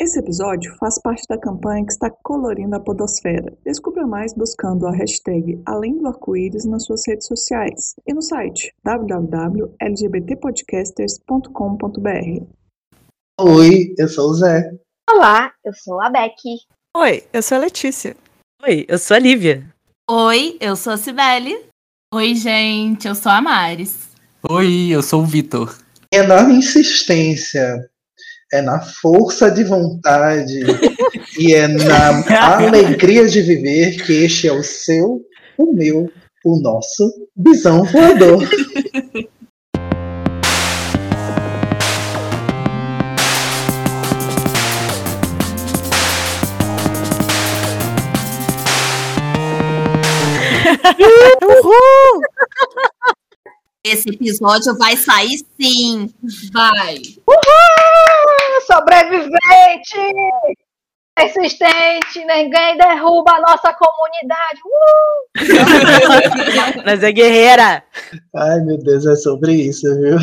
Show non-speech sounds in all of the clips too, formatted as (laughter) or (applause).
Esse episódio faz parte da campanha que está colorindo a podosfera. Descubra mais buscando a hashtag Além do Arco-Íris nas suas redes sociais e no site www.lgbtpodcasters.com.br. Oi, eu sou o Zé. Olá, eu sou a Becky. Oi, eu sou a Letícia. Oi, eu sou a Lívia. Oi, eu sou a Cibele. Oi, gente, eu sou a Maris. Oi, eu sou o Vitor. É na insistência, é na força de vontade e é na alegria de viver que este é o seu, o meu, o nosso bisão voador. Uhul! Esse episódio vai sair sim. Vai. Uhul! Sobrevivente! Persistente, ninguém derruba a nossa comunidade. Uh! (laughs) Mas é guerreira. Ai, meu Deus, é sobre isso, viu?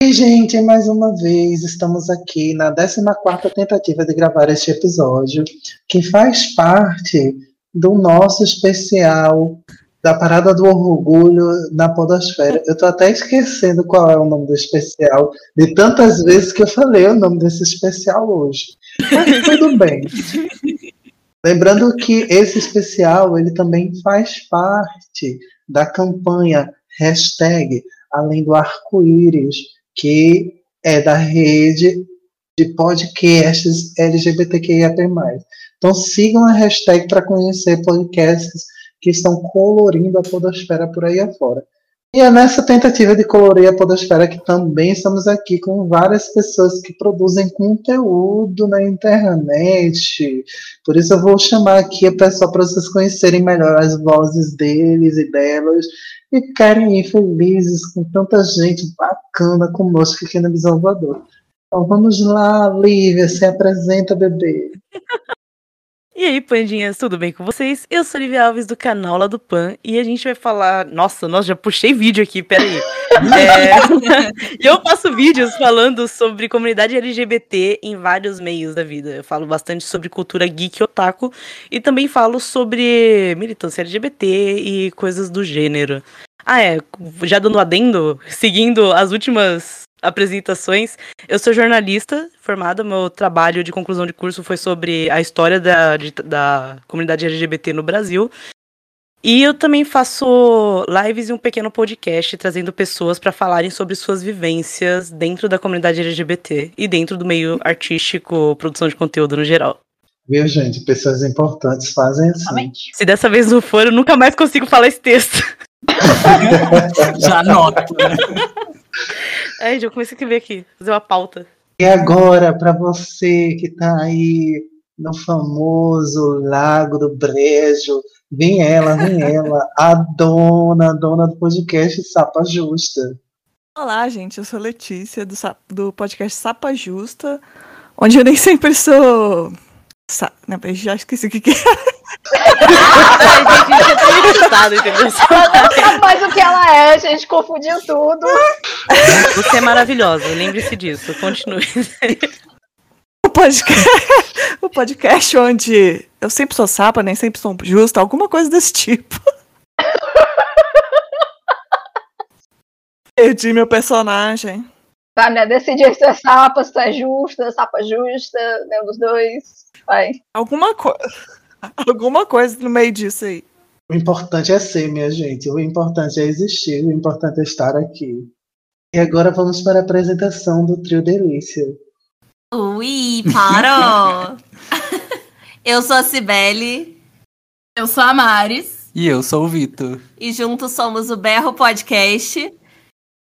E, gente, mais uma vez estamos aqui na 14 tentativa de gravar este episódio, que faz parte do nosso especial da Parada do Orgulho na Podosfera. Eu tô até esquecendo qual é o nome do especial, de tantas vezes que eu falei o nome desse especial hoje. Mas tudo (laughs) bem. Lembrando que esse especial ele também faz parte da campanha hashtag Além do Arco-Íris, que é da rede de podcasts LGBTQIA+. Então sigam a hashtag para conhecer podcasts que estão colorindo a podosfera por aí afora. E é nessa tentativa de colorir a podosfera que também estamos aqui com várias pessoas que produzem conteúdo na internet. Por isso eu vou chamar aqui a pessoa para vocês conhecerem melhor as vozes deles e delas e ficarem felizes com tanta gente bacana conosco aqui na Visão Voadora. Então vamos lá, Lívia, se apresenta, bebê. (laughs) E aí, pandinhas, tudo bem com vocês? Eu sou a Lívia Alves do canal lá do Pan e a gente vai falar. Nossa, nossa, já puxei vídeo aqui, peraí. É... (laughs) eu faço vídeos falando sobre comunidade LGBT em vários meios da vida. Eu falo bastante sobre cultura geek otaku e também falo sobre militância LGBT e coisas do gênero. Ah, é, já dando adendo, seguindo as últimas apresentações. Eu sou jornalista formada, meu trabalho de conclusão de curso foi sobre a história da, de, da comunidade LGBT no Brasil. E eu também faço lives e um pequeno podcast trazendo pessoas para falarem sobre suas vivências dentro da comunidade LGBT e dentro do meio artístico, produção de conteúdo no geral. Viu, gente? Pessoas importantes fazem assim. Se dessa vez não for, eu nunca mais consigo falar esse texto. (laughs) Já anoto. (laughs) É, já comecei a escrever aqui, fazer uma pauta. E agora, para você que está aí no famoso Lago do Brejo, vem ela, vem (laughs) ela, a dona, a dona do podcast Sapa Justa. Olá, gente, eu sou Letícia, do, do podcast Sapa Justa, onde eu nem sempre sou. Sa... Não, já esqueci o que, que é. Mas o que ela é, a gente confundiu tudo. Você é maravilhosa, lembre-se disso, continue. O podcast, o podcast onde eu sempre sou sapa, nem sempre sou justa, alguma coisa desse tipo. Perdi meu personagem. Tá, né? Decidir se é sapa, se é justa, sapa justa, nenhum dos dois. Vai. Alguma coisa. Alguma coisa no meio disso aí. O importante é ser, minha gente. O importante é existir. O importante é estar aqui. E agora vamos para a apresentação do Trio Delícia. Ui, parou! (laughs) eu sou a Cibele. Eu sou a Maris. E eu sou o Vitor. E juntos somos o Berro Podcast.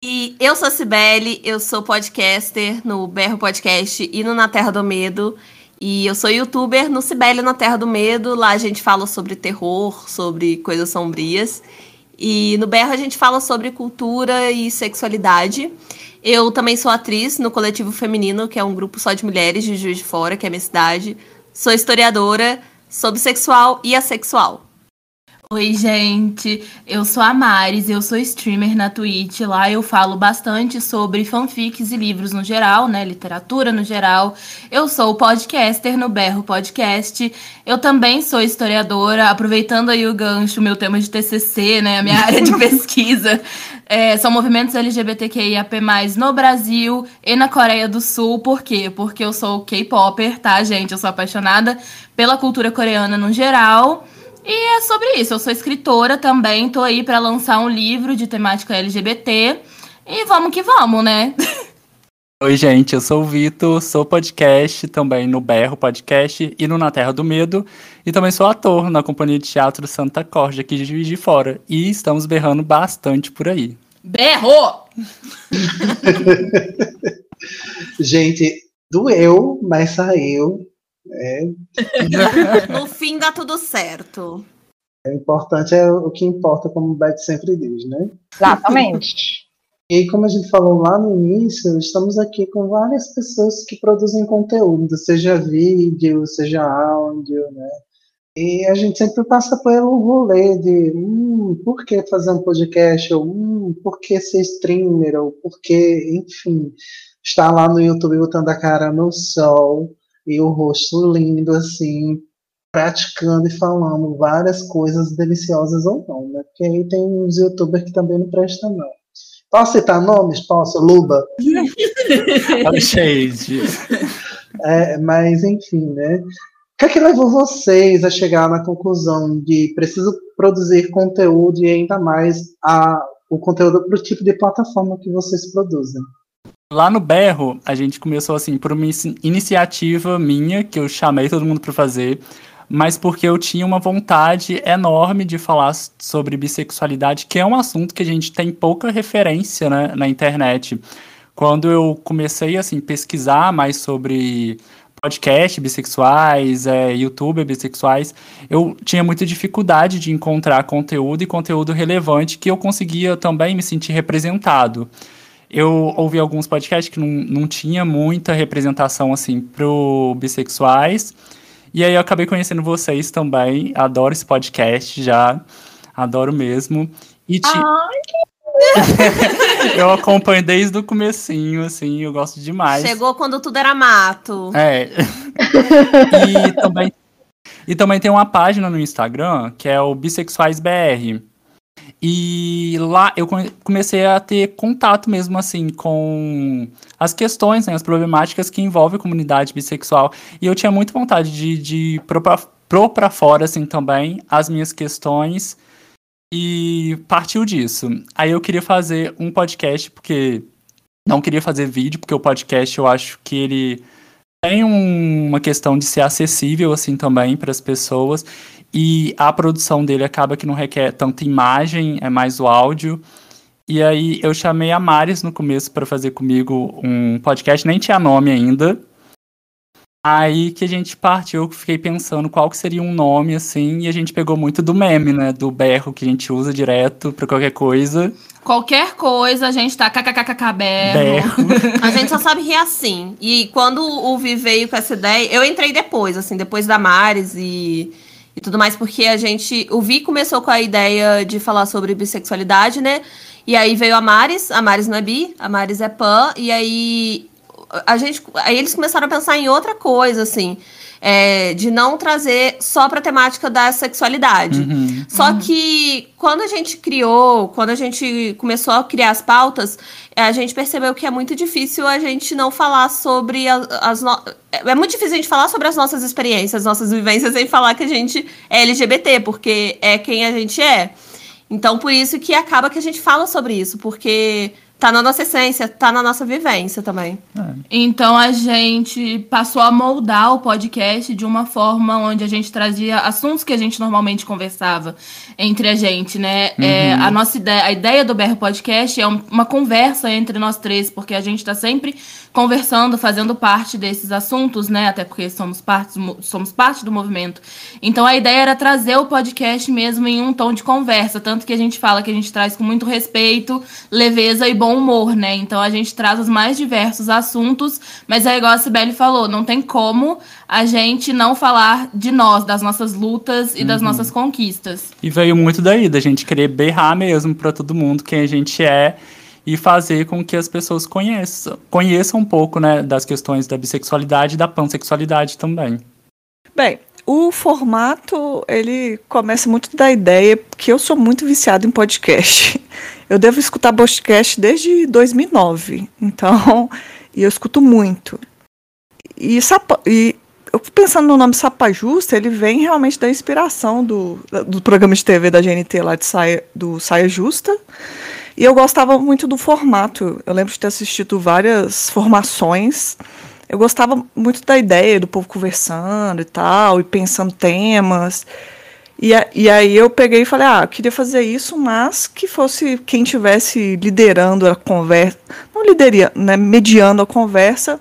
E eu sou a Cibele, eu sou podcaster no Berro Podcast e no Na Terra do Medo. E eu sou youtuber no Sibélia na Terra do Medo. Lá a gente fala sobre terror, sobre coisas sombrias. E no Berro a gente fala sobre cultura e sexualidade. Eu também sou atriz no Coletivo Feminino, que é um grupo só de mulheres de Juiz de Fora, que é a minha cidade. Sou historiadora, sou bissexual e assexual. Oi, gente. Eu sou a Maris, eu sou streamer na Twitch. Lá eu falo bastante sobre fanfics e livros no geral, né? Literatura no geral. Eu sou podcaster no Berro Podcast. Eu também sou historiadora, aproveitando aí o gancho, meu tema de TCC, né? A minha área de (laughs) pesquisa. É, são movimentos LGBTQIAP+, no Brasil e na Coreia do Sul. Por quê? Porque eu sou K-Popper, tá, gente? Eu sou apaixonada pela cultura coreana no geral. E é sobre isso. Eu sou escritora também, tô aí para lançar um livro de temática LGBT. E vamos que vamos, né? (laughs) Oi, gente, eu sou o Vitor, sou podcast também no Berro Podcast e no Na Terra do Medo. E também sou ator na Companhia de Teatro Santa Corja, aqui de Juiz de Fora. E estamos berrando bastante por aí. Berro! (laughs) Gente, doeu, mas saiu. É, (laughs) No fim dá tudo certo. o importante é o que importa, como o Beth sempre diz, né? Exatamente. E como a gente falou lá no início, estamos aqui com várias pessoas que produzem conteúdo, seja vídeo, seja áudio, né? E a gente sempre passa pelo rolê de hum, por que fazer um podcast, ou hum, por que ser streamer, ou por que, enfim, estar lá no YouTube botando a cara no sol e o rosto lindo, assim, praticando e falando várias coisas deliciosas ou não, né? Porque aí tem uns youtubers que também não prestam, não. Posso citar nomes? Posso? Luba? (laughs) Shade. É, mas, enfim, né? O que é que levou vocês a chegar na conclusão de preciso produzir conteúdo e ainda mais a, o conteúdo para o tipo de plataforma que vocês produzem? Lá no Berro, a gente começou assim por uma inici- iniciativa minha, que eu chamei todo mundo para fazer, mas porque eu tinha uma vontade enorme de falar sobre bissexualidade, que é um assunto que a gente tem pouca referência né, na internet. Quando eu comecei assim pesquisar mais sobre podcast bissexuais, é, bissexuais, eu tinha muita dificuldade de encontrar conteúdo e conteúdo relevante que eu conseguia também me sentir representado. Eu ouvi alguns podcasts que não, não tinha muita representação assim pro bissexuais. E aí eu acabei conhecendo vocês também. Adoro esse podcast já. Adoro mesmo. E ti- (laughs) eu acompanho desde o comecinho, assim, eu gosto demais. Chegou quando tudo era mato. É. e, também, e também tem uma página no Instagram que é o Bissexuais BR. E lá eu come- comecei a ter contato mesmo assim com as questões, né, as problemáticas que envolvem comunidade bissexual. E eu tinha muita vontade de, de pôr pra fora assim também as minhas questões. E partiu disso. Aí eu queria fazer um podcast, porque não queria fazer vídeo, porque o podcast eu acho que ele tem um- uma questão de ser acessível assim também para as pessoas e a produção dele acaba que não requer tanta imagem, é mais o áudio. E aí eu chamei a Maris no começo para fazer comigo um podcast, nem tinha nome ainda. Aí que a gente partiu, eu fiquei pensando qual que seria um nome assim, e a gente pegou muito do meme, né, do berro que a gente usa direto para qualquer coisa. Qualquer coisa, a gente tá kkkk berro. Berro. (laughs) A gente só sabe rir assim. E quando o Vi veio com essa ideia, eu entrei depois, assim, depois da Maris e, e tudo mais, porque a gente. O Vi começou com a ideia de falar sobre bissexualidade, né? E aí veio a Maris, a Maris não é bi, a Maris é pan, e aí a gente. Aí eles começaram a pensar em outra coisa, assim. é, de não trazer só pra temática da sexualidade. Uhum. Só que quando a gente criou, quando a gente começou a criar as pautas, a gente percebeu que é muito difícil a gente não falar sobre a- as no... é muito difícil a gente falar sobre as nossas experiências, nossas vivências sem falar que a gente é LGBT, porque é quem a gente é. Então por isso que acaba que a gente fala sobre isso, porque tá na nossa essência, tá na nossa vivência também. Então a gente passou a moldar o podcast de uma forma onde a gente trazia assuntos que a gente normalmente conversava entre a gente, né? É, a nossa ideia, a ideia do BR Podcast é um- uma conversa entre nós três, porque a gente tá sempre conversando, fazendo parte desses assuntos, né? Até porque somos parte, somos parte do movimento. Então a ideia era trazer o podcast mesmo em um tom de conversa, tanto que a gente fala que a gente traz com muito respeito, leveza e bom bom humor, né? Então a gente traz os mais diversos assuntos, mas é igual a Sibeli falou, não tem como a gente não falar de nós, das nossas lutas e das Uhum. nossas conquistas. E veio muito daí, da gente querer berrar mesmo pra todo mundo quem a gente é e fazer com que as pessoas conheçam, conheçam um pouco, né, das questões da bissexualidade e da pansexualidade também. Bem, o formato, ele começa muito da ideia que eu sou muito viciado em podcast. (laughs) Eu devo escutar podcast desde 2009, então, (laughs) e eu escuto muito. E, e eu pensando no nome Sapa Justa, ele vem realmente da inspiração do, do programa de TV da GNT lá de Saia, do Saia Justa. E eu gostava muito do formato. Eu lembro de ter assistido várias formações. Eu gostava muito da ideia do povo conversando e tal, e pensando temas. E, a- e aí eu peguei e falei, ah, queria fazer isso, mas que fosse quem tivesse liderando a conversa, não lideria, né, mediando a conversa,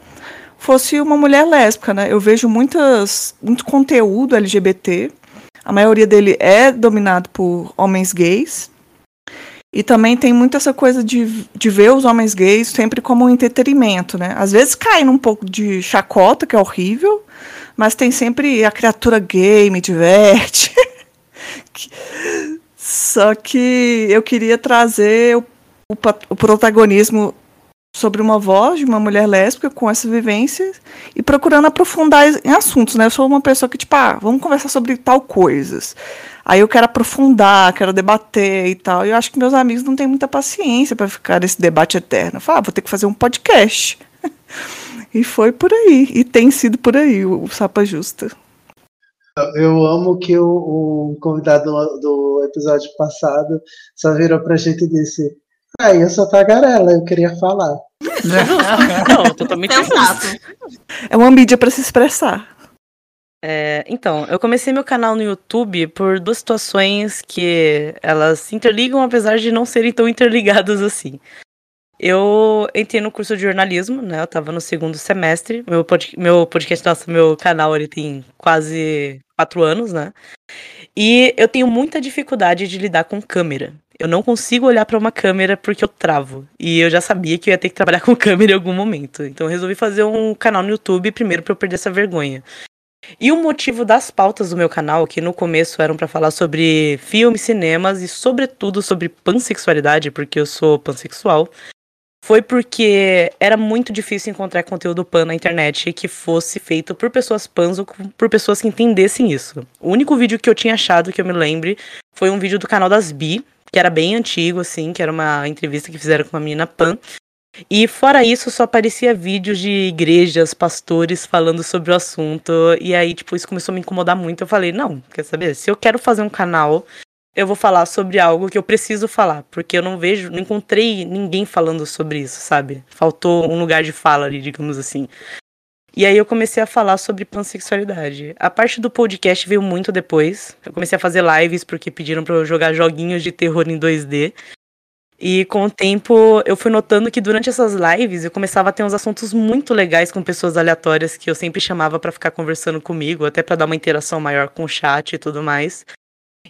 fosse uma mulher lésbica, né? Eu vejo muitas, muito conteúdo LGBT, a maioria dele é dominado por homens gays, e também tem muito essa coisa de, de ver os homens gays sempre como um entretenimento, né? Às vezes cai num pouco de chacota, que é horrível, mas tem sempre a criatura gay, me diverte. (laughs) Só que eu queria trazer o, o o protagonismo sobre uma voz de uma mulher lésbica com essas vivências e procurando aprofundar em assuntos, né? Eu sou uma pessoa que, tipo, ah, vamos conversar sobre tal coisas. Aí eu quero aprofundar, quero debater e tal. E eu acho que meus amigos não têm muita paciência para ficar nesse debate eterno. Eu falo, ah, vou ter que fazer um podcast. (laughs) e foi por aí. E tem sido por aí o, Sapa Justa. Eu amo que o, o convidado do, do episódio passado só virou pra gente e disse: Ah, eu sou tagarela, eu queria falar. (laughs) Não, totalmente Sensato. É uma mídia para se expressar. É, então, eu comecei meu canal no YouTube por duas situações que elas se interligam, apesar de não serem tão interligadas assim. Eu entrei no curso de jornalismo, né? Eu tava no segundo semestre. Meu, pod- meu podcast, nossa, meu canal, ele tem quase quatro anos, né? E eu tenho muita dificuldade de lidar com câmera. Eu não consigo olhar pra uma câmera porque eu travo. E eu já sabia que eu ia ter que trabalhar (laughs) com câmera em algum momento. Então eu resolvi fazer um canal no YouTube primeiro pra eu perder essa vergonha. E o motivo das pautas do meu canal, que no começo eram pra falar sobre filmes, cinemas e sobretudo sobre pansexualidade, porque eu sou pansexual, foi porque era muito difícil encontrar conteúdo pan na internet que fosse feito por pessoas pans ou por pessoas que entendessem isso. O único vídeo que eu tinha achado que eu me lembre foi um vídeo do canal das Bi, que era bem antigo, assim, que era uma entrevista que fizeram com uma menina pan. E fora isso, só aparecia vídeos de igrejas, pastores falando sobre o assunto. E aí, tipo, isso começou a me incomodar muito. Eu falei, não, quer saber? Se eu quero fazer um canal, eu vou falar sobre algo que eu preciso falar. Porque eu não vejo, não encontrei ninguém falando sobre isso, sabe? Faltou um lugar de fala ali, digamos assim. E aí eu comecei a falar sobre pansexualidade. A parte do podcast veio muito depois. Eu comecei a fazer lives porque pediram pra eu jogar joguinhos de terror em 2D. E com o tempo eu fui notando que durante essas lives eu começava a ter uns assuntos muito legais com pessoas aleatórias que eu sempre chamava pra ficar conversando comigo, até pra dar uma interação maior com o chat e tudo mais.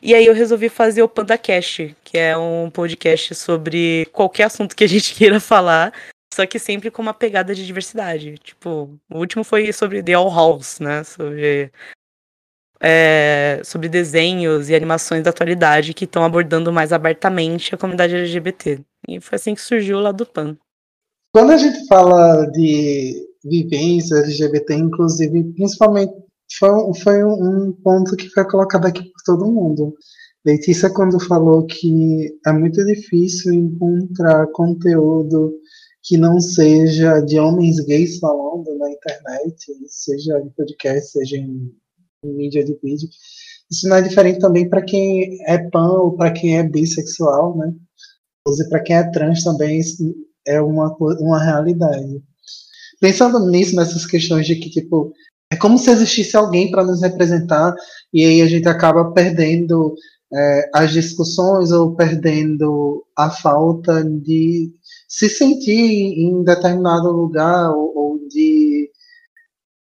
E aí eu resolvi fazer o PandaCast, que é um podcast sobre qualquer assunto que a gente (laughs) queira falar, só que sempre com uma pegada de diversidade. Tipo, o último foi sobre The All House, né? Sobre é, sobre desenhos e animações da atualidade que estão abordando mais abertamente a comunidade LGBT. E foi assim que surgiu lado do PAN. Quando a gente fala de vivência LGBT, inclusive, principalmente, foi, foi um ponto que foi colocado aqui por todo mundo. Letícia, quando falou que é muito difícil encontrar conteúdo que não seja de homens gays falando na internet, seja em podcast, seja em, em mídia de vídeo. Isso não é diferente também para quem é pan ou para quem é bissexual, né? Inclusive para quem é trans também isso é uma, uma realidade. Pensando nisso, nessas questões de que, tipo, é como se existisse alguém para nos representar e aí a gente acaba perdendo é, as discussões ou perdendo a falta de se sentir em determinado lugar ou, ou de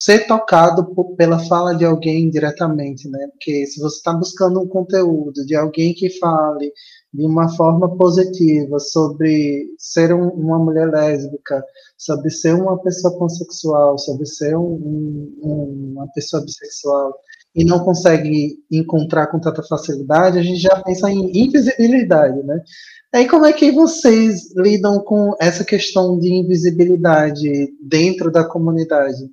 ser tocado por, pela fala de alguém diretamente, né? Porque se você está buscando um conteúdo de alguém que fale de uma forma positiva sobre ser um, uma mulher lésbica, sobre ser uma pessoa pansexual, sobre ser um, um, uma pessoa bissexual, e não consegue encontrar com tanta facilidade, a gente já pensa em invisibilidade, né? Aí como é que vocês lidam com essa questão de invisibilidade dentro da comunidade?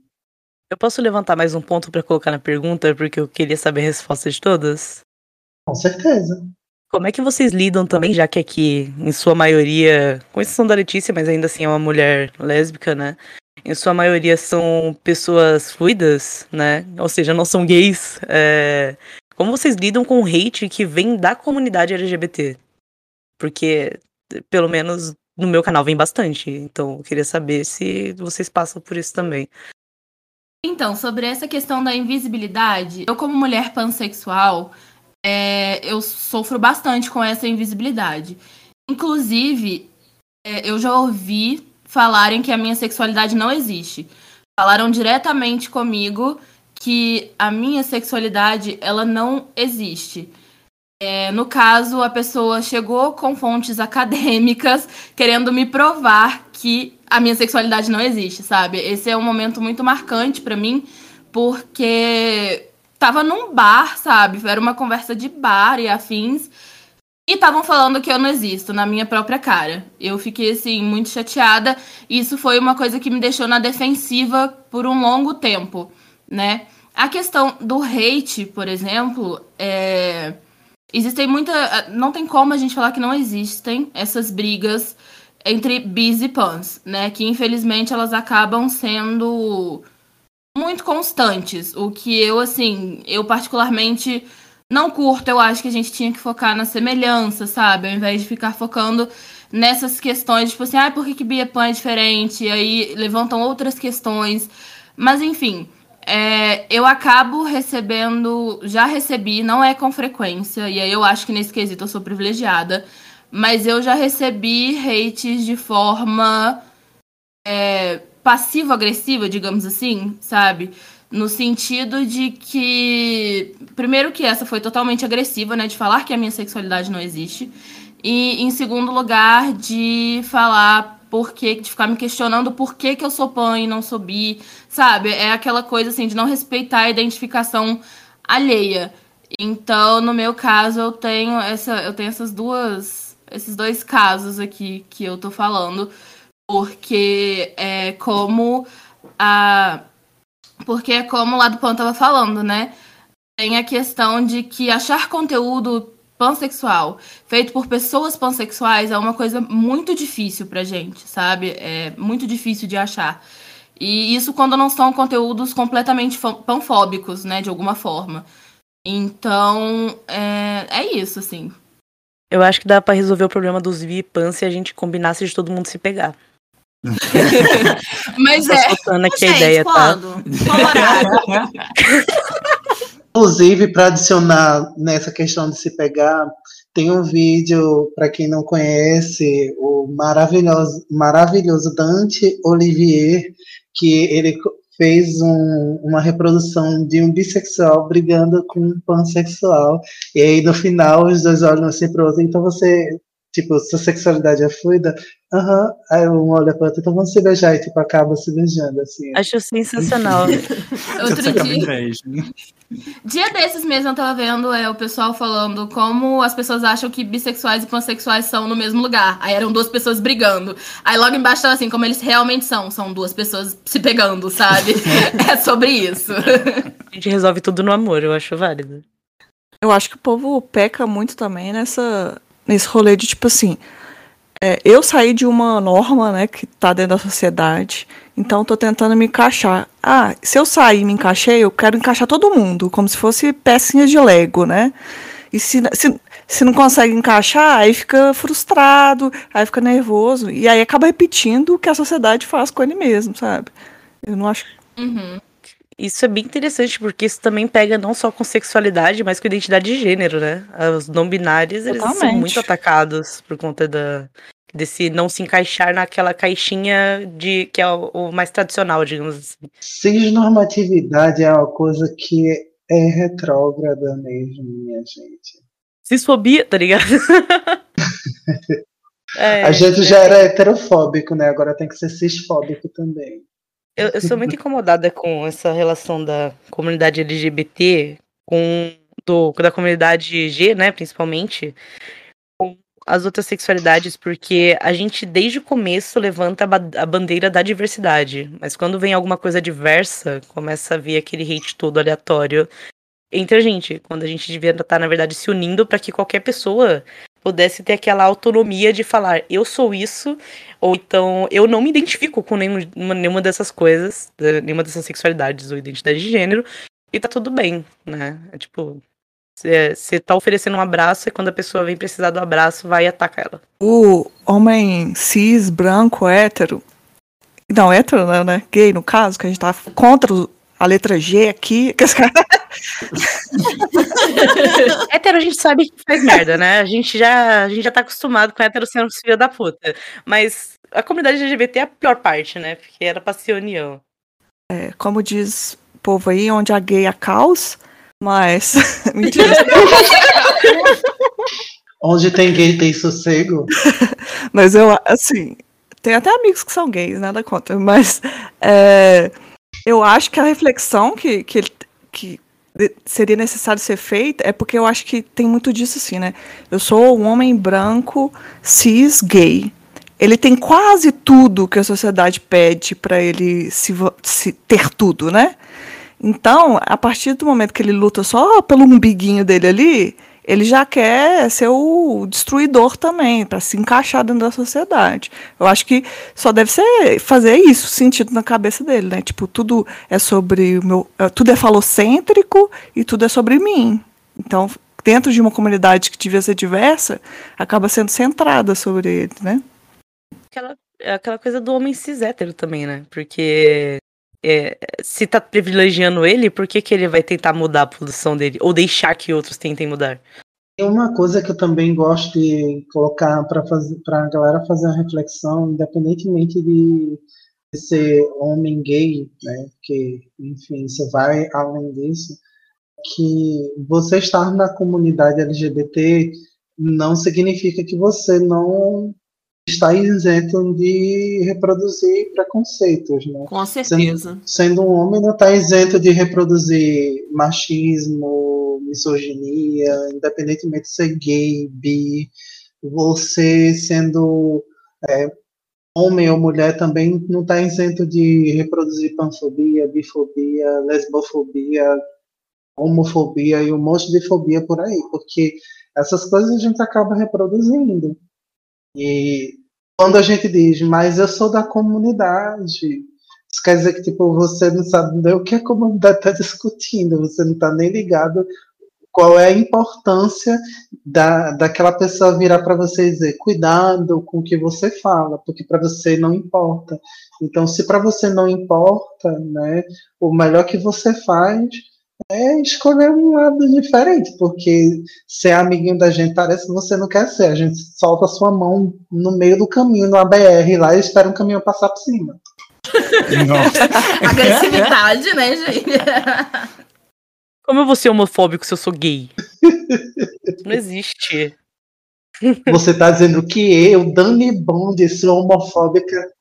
Eu posso levantar mais um ponto para colocar na pergunta, porque eu queria saber a resposta de todas? Com certeza. Como é que vocês lidam também, já que aqui, em sua maioria, com exceção da Letícia, mas ainda assim é uma mulher lésbica, né? Em sua maioria são pessoas fluidas, né? Ou seja, não são gays. É... Como vocês lidam com o hate que vem da comunidade LGBT? Porque, pelo menos no meu canal vem bastante. Então, eu queria saber se vocês passam por isso também. Então, sobre essa questão da invisibilidade, eu, como mulher pansexual, é, eu sofro bastante com essa invisibilidade. Inclusive, é, eu já ouvi falarem que a minha sexualidade não existe. Falaram diretamente comigo que a minha sexualidade ela não existe. É, no caso, a pessoa chegou com fontes (laughs) acadêmicas querendo me provar que a minha sexualidade não existe, sabe? Esse é um momento muito marcante para mim, porque tava num bar, sabe? Era uma conversa de bar e afins. E estavam falando que eu não existo na minha própria cara. Eu fiquei, assim, muito chateada. Isso foi uma coisa que me deixou na defensiva por um longo tempo, né? A questão do hate, por exemplo, é Existem muita. Não tem como a gente falar que não existem essas brigas entre bis e pans, né? Que infelizmente elas acabam sendo muito constantes. O que eu, assim, eu particularmente não curto. Eu acho que a gente tinha que focar na semelhança, sabe? Ao invés de ficar focando nessas questões, tipo assim, ah, por que, que bi e pan é diferente? E aí levantam outras questões. Mas enfim. É, eu acabo recebendo, já recebi, não é com frequência, e aí eu acho que nesse quesito eu sou privilegiada, mas eu já recebi hates de forma é, passivo-agressiva, digamos assim, sabe? No sentido de que, primeiro, que essa foi totalmente agressiva, né? De falar que a minha sexualidade não existe. E, em segundo lugar, de falar por que, de ficar me questionando por que, que eu sou pan e não sou bi, sabe? É aquela coisa assim de não respeitar a identificação alheia. Então, no meu caso, eu tenho essa, eu tenho essas duas, esses dois casos aqui que eu tô falando, porque é como a porque é como lá do Pan tava falando, né? Tem a questão de que achar conteúdo pansexual feito por pessoas pansexuais é uma coisa muito difícil pra gente, sabe? É muito difícil de achar. E isso quando não são conteúdos completamente panfóbicos, né, de alguma forma. Então, é, é isso, assim. Eu acho que dá para resolver o problema dos pan se a gente combinasse de todo mundo se pegar. (laughs) Mas é. aqui a ideia, tá? quando? tá? Inclusive, para adicionar nessa questão de se pegar, tem um vídeo, para quem não conhece, o maravilhoso, maravilhoso Dante Olivier, que ele fez um, uma reprodução de um bissexual brigando com um pansexual. E aí, no final, os dois olham assim para o outro. Então, você tipo, sua sexualidade é fluida, aham, uhum. aí um olha pra outro, então vamos se beijar, e tipo, acaba se beijando, assim. Acho sensacional. (laughs) (laughs) Outro dia, dia desses mesmo eu tava vendo é, o pessoal falando como as pessoas acham que bissexuais e pansexuais são no mesmo lugar. Aí eram duas pessoas brigando. Aí logo embaixo tava assim, como eles realmente são, são duas pessoas se pegando, sabe? (laughs) é sobre isso. A gente resolve tudo no amor, eu acho válido. Eu acho que o povo peca muito também nessa nesse rolê de tipo assim, é, eu saí de uma norma, né, que tá dentro da sociedade, então tô tentando me encaixar. Ah, se eu sair e me encaixei, eu quero encaixar todo mundo, como se fosse pecinhas de Lego, né? E se, se, se não consegue encaixar, aí fica frustrado, aí fica nervoso, e aí acaba repetindo o que a sociedade faz com ele mesmo, sabe? Eu não acho. Uhum. Isso é bem interessante, porque isso também pega não só com sexualidade, mas com identidade de gênero, né? Os não binários, eles são muito atacados por conta da Desse não se encaixar naquela caixinha de que é o, o mais tradicional, digamos assim. Cisnormatividade é uma coisa que é retrógrada mesmo, minha gente. Cisfobia, tá ligado? (laughs) (laughs) É, a gente já era heterofóbico, né? Agora tem que ser cisfóbico também. Eu, eu, sou muito incomodada com essa relação da comunidade LGBT com do, da comunidade G, né, principalmente, com as outras sexualidades, porque a gente desde o começo levanta a, a bandeira da diversidade, mas quando vem alguma coisa diversa, começa a vir aquele hate todo aleatório entre a gente, quando a gente devia estar, na verdade, se unindo para que qualquer pessoa pudesse ter aquela autonomia de falar, eu sou isso, ou então eu não me identifico com nenhuma, nenhuma dessas coisas, nenhuma dessas sexualidades ou identidade de gênero, e tá tudo bem, né? É tipo, você tá oferecendo um abraço e quando a pessoa vem precisar do abraço, vai e ataca ela. O homem cis, branco, hétero. Não, hétero, né? Gay, no caso, que a gente tá contra a letra G aqui. (laughs) hétero a gente sabe que faz merda, né? A gente já, a gente já tá acostumado com hétero sendo filho da puta. Mas a comunidade LGBT é a pior parte, né? Porque era pra ser união. É, como diz o povo aí, onde há gay a caos, mas. (laughs) Mentira. (laughs) onde tem gay tem sossego. mas eu, assim, tem até amigos que são gays, nada contra, mas. É, eu acho que a reflexão que, que, que seria necessário ser feita é porque eu acho que tem muito disso assim, né? Eu sou um homem branco, cis, gay. Ele tem quase tudo que a sociedade pede para ele se, se, ter tudo, né? Então, a partir do momento que ele luta só pelo umbiguinho dele ali, ele já quer ser o destruidor também, para se encaixar dentro da sociedade. Eu acho que só deve ser fazer isso sentido na cabeça dele, né? Tipo, tudo é sobre o meu, é, tudo é falocêntrico e tudo é sobre mim. Então, dentro de uma comunidade que devia ser diversa, acaba sendo centrada sobre ele, né? Aquela, aquela coisa do homem cis hétero também, né? Porque é, se tá privilegiando ele, por que, que ele vai tentar mudar a posição dele? Ou deixar que outros tentem mudar? E uma coisa que eu também gosto de colocar para a galera fazer uma reflexão, independentemente de, de ser homem gay, né, que, enfim, você vai além disso, que você estar na comunidade LGBT não significa que você não está isento de reproduzir preconceitos, né? Com certeza. Sendo, sendo um homem, não está isento de reproduzir machismo, misoginia, independentemente de ser gay, bi. Você sendo é, homem ou mulher também não está isento de reproduzir panfobia, bifobia, lesbofobia, homofobia e um monte de fobia por aí, porque essas coisas a gente acaba reproduzindo. E quando a gente diz, mas eu sou da comunidade, isso quer dizer que tipo, você não sabe nem o que a comunidade está discutindo, você não está nem ligado qual é a importância da, daquela pessoa virar para você e dizer cuidado com o que você fala, porque para você não importa. Então, se para você não importa, né, o melhor que você faz é escolher um lado diferente, porque ser amiguinho da gente parece que você não quer ser. A gente solta a sua mão no meio do caminho, no ABR lá, e espera um caminhão passar por cima. (laughs) Agressividade, né, (laughs) gente? Como eu vou ser homofóbico se eu sou gay? (laughs) não existe. Você tá dizendo que eu, Dani Bond, sou homofóbica?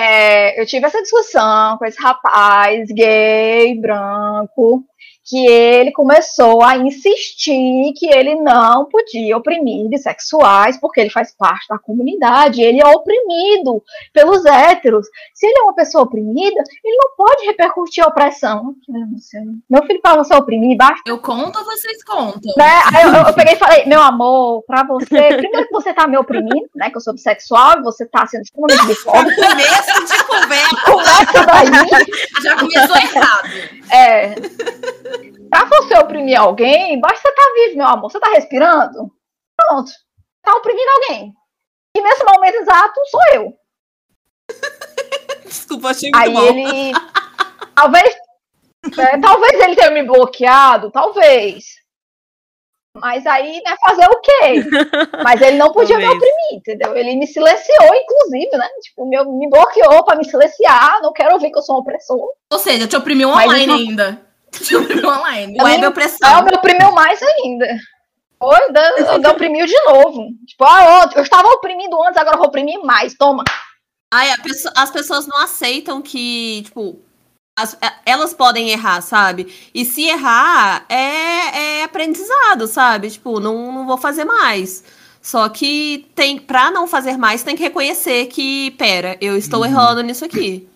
É, eu tive essa discussão com esse rapaz gay, branco, que ele começou a insistir que ele não podia oprimir bissexuais porque ele faz parte da comunidade, ele é oprimido pelos héteros. Se ele é uma pessoa oprimida, ele não pode repercutir a opressão. Meu filho fala você é oprimir, basta. Eu conto ou vocês contam? Né? Aí eu, eu, peguei e falei, meu amor, pra você, primeiro que você tá me oprimindo, né, que eu sou bissexual, e você tá sendo extremamente bifóbico. (laughs) Começo de conversa. Começa daí. Já começou errado. É. (laughs) Pra você oprimir alguém, basta você estar tá vivo, meu amor. Você tá respirando? Pronto. Tá oprimindo alguém. E nesse momento exato, sou eu. (laughs) Desculpa, achei Aí mal. ele. Talvez. É, talvez ele tenha me bloqueado, talvez. Mas aí, né, fazer o quê? (laughs) Mas ele não podia me oprimir, entendeu? Ele me silenciou, inclusive, né? Tipo, me, me bloqueou pra me silenciar, não quero ouvir que eu sou um opressor. Ou seja, te oprimiu online não- ainda. (laughs) Te oprimiu online. Web Aí opressão. me oprimiu mais ainda. Foi, da- da- oprimiu de novo. Tipo, ah, ó, eu estava oprimindo antes, agora eu vou oprimir mais, toma. Ai, a pesso- as pessoas não aceitam que, tipo, as- elas podem errar, sabe? E se errar, é, é aprendizado, sabe? Tipo, não, não vou fazer mais. Só que tem, pra não fazer mais, tem que reconhecer que, pera, eu estou errando nisso aqui.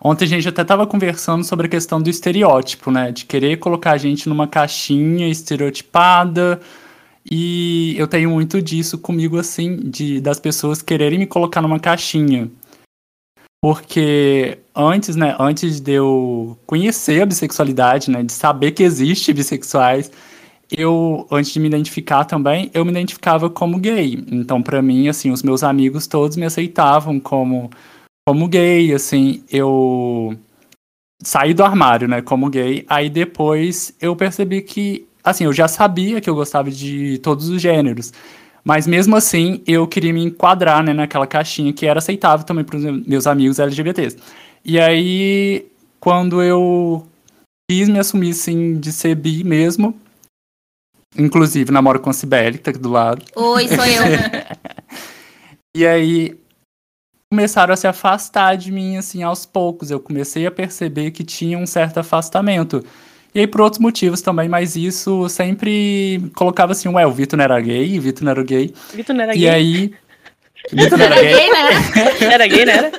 Ontem a gente até tava conversando sobre a questão do estereótipo, né? De querer colocar a gente numa caixinha estereotipada. E eu tenho muito disso comigo, assim, de das pessoas quererem me colocar numa caixinha. Porque antes, né, antes de eu conhecer a bissexualidade, né, de saber que existe bissexuais, eu, antes de me identificar também, eu me identificava como gay. Então, pra mim, assim, os meus amigos todos me aceitavam como como gay, assim, eu saí do armário, né, como gay. Aí depois eu percebi que, assim, eu já sabia que eu gostava de todos os gêneros. Mas mesmo assim, eu queria me enquadrar, né, naquela caixinha que era aceitável também para os meus amigos LGBTs. E aí, quando eu quis me assumir, assim, de ser bi mesmo, inclusive namoro com a Cibele, que tá aqui do lado, Oi, sou eu. (laughs) e aí começaram a se afastar de mim, assim, aos poucos. Eu comecei a perceber que tinha um certo afastamento. E aí, por outros motivos também, mas isso sempre colocava assim, ué, o Vitor não era gay, o Vitor não era gay. Vitor não era E gay? aí. o (laughs) Vitor não era Era gay. gay, né? Era gay, né?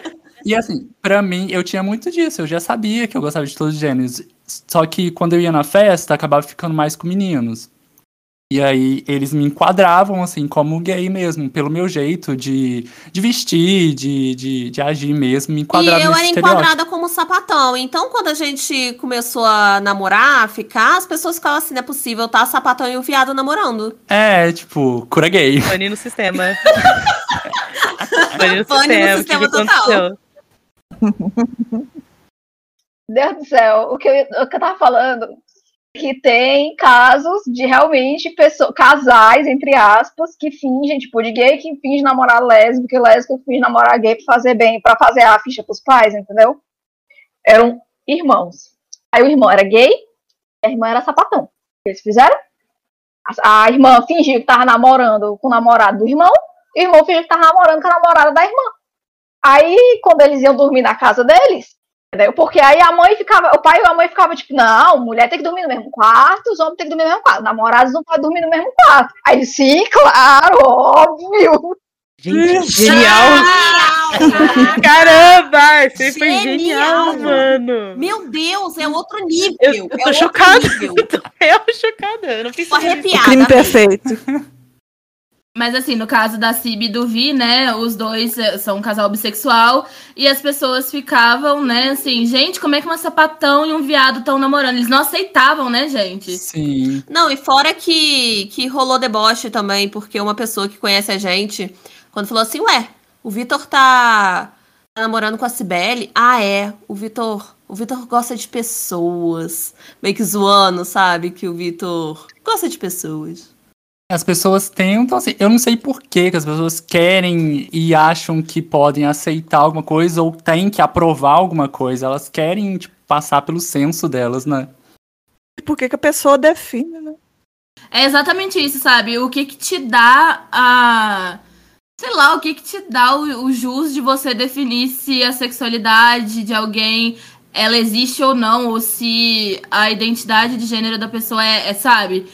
E assim, pra mim, eu tinha muito disso. Eu já sabia que eu gostava de todos os gêneros. Só que quando eu ia na festa, acabava ficando mais com meninos. E aí eles me enquadravam, assim, como gay mesmo, pelo meu jeito de, de vestir, de, de, de agir mesmo, me E enquadravam eu nesse era enquadrada como sapatão. Então, quando a gente começou a namorar, a ficar, as pessoas ficavam assim, não é possível, tá? Sapatão e o viado namorando. É, tipo, cura gay. Pane no sistema. Pane no Pane no sistema. O que, sistema que total. aconteceu? Deus do céu, o que eu, o que eu tava falando que tem casos de realmente pessoas, casais, entre aspas, que fingem, tipo, de gay que finge namorar lésbico, e lésbico que finge namorar gay pra fazer bem, pra fazer a ficha pros pais, entendeu? Eram irmãos. Aí o irmão era gay, a irmã era sapatão. Que eles fizeram? A, a irmã fingiu que tava namorando com o namorado do irmão, e o irmão fingiu que tava namorando com a namorada da irmã. Aí, quando eles iam dormir na casa deles, Entendeu? Porque aí a mãe ficava, o pai e a mãe ficavam tipo, não, mulher tem que dormir no mesmo quarto, os homens têm que dormir no mesmo quarto, namorados não podem dormir no mesmo quarto. Aí ele, sim, claro, óbvio. Gente, genial. Caramba, você foi genial, mano. Meu Deus, é outro nível. Eu- (laughs) eu tô é chocada. nível. Tô real chocada. Eu não Tô pensei nisso. arrepiada. Crime perfeito. Mas assim, no caso da Cib e do Vi, né, os dois eh, são um casal bissexual e as pessoas ficavam, né, assim, gente, como é que uma sapatão e um viado estão namorando? Eles não aceitavam, né, gente? Sim. Não, e fora que, que rolou deboche também, porque uma pessoa que conhece a gente, quando falou assim, ué, o Vitor tá, tá namorando com a Cibele? Ah, é, o Vitor. O Vitor gosta de pessoas. Meio que zoando, sabe? Que o Vitor gosta de pessoas. As pessoas tentam, assim, eu não sei por que as pessoas querem e acham que podem aceitar alguma coisa ou têm que aprovar alguma coisa. Elas querem, tipo, passar pelo senso delas, né? Por que, que a pessoa define, né? É exatamente isso, sabe? O que que te dá a. Sei lá, o que que te dá o, o jus de você definir se a sexualidade de alguém ela existe ou não, ou se a identidade de gênero da pessoa é, é, sabe?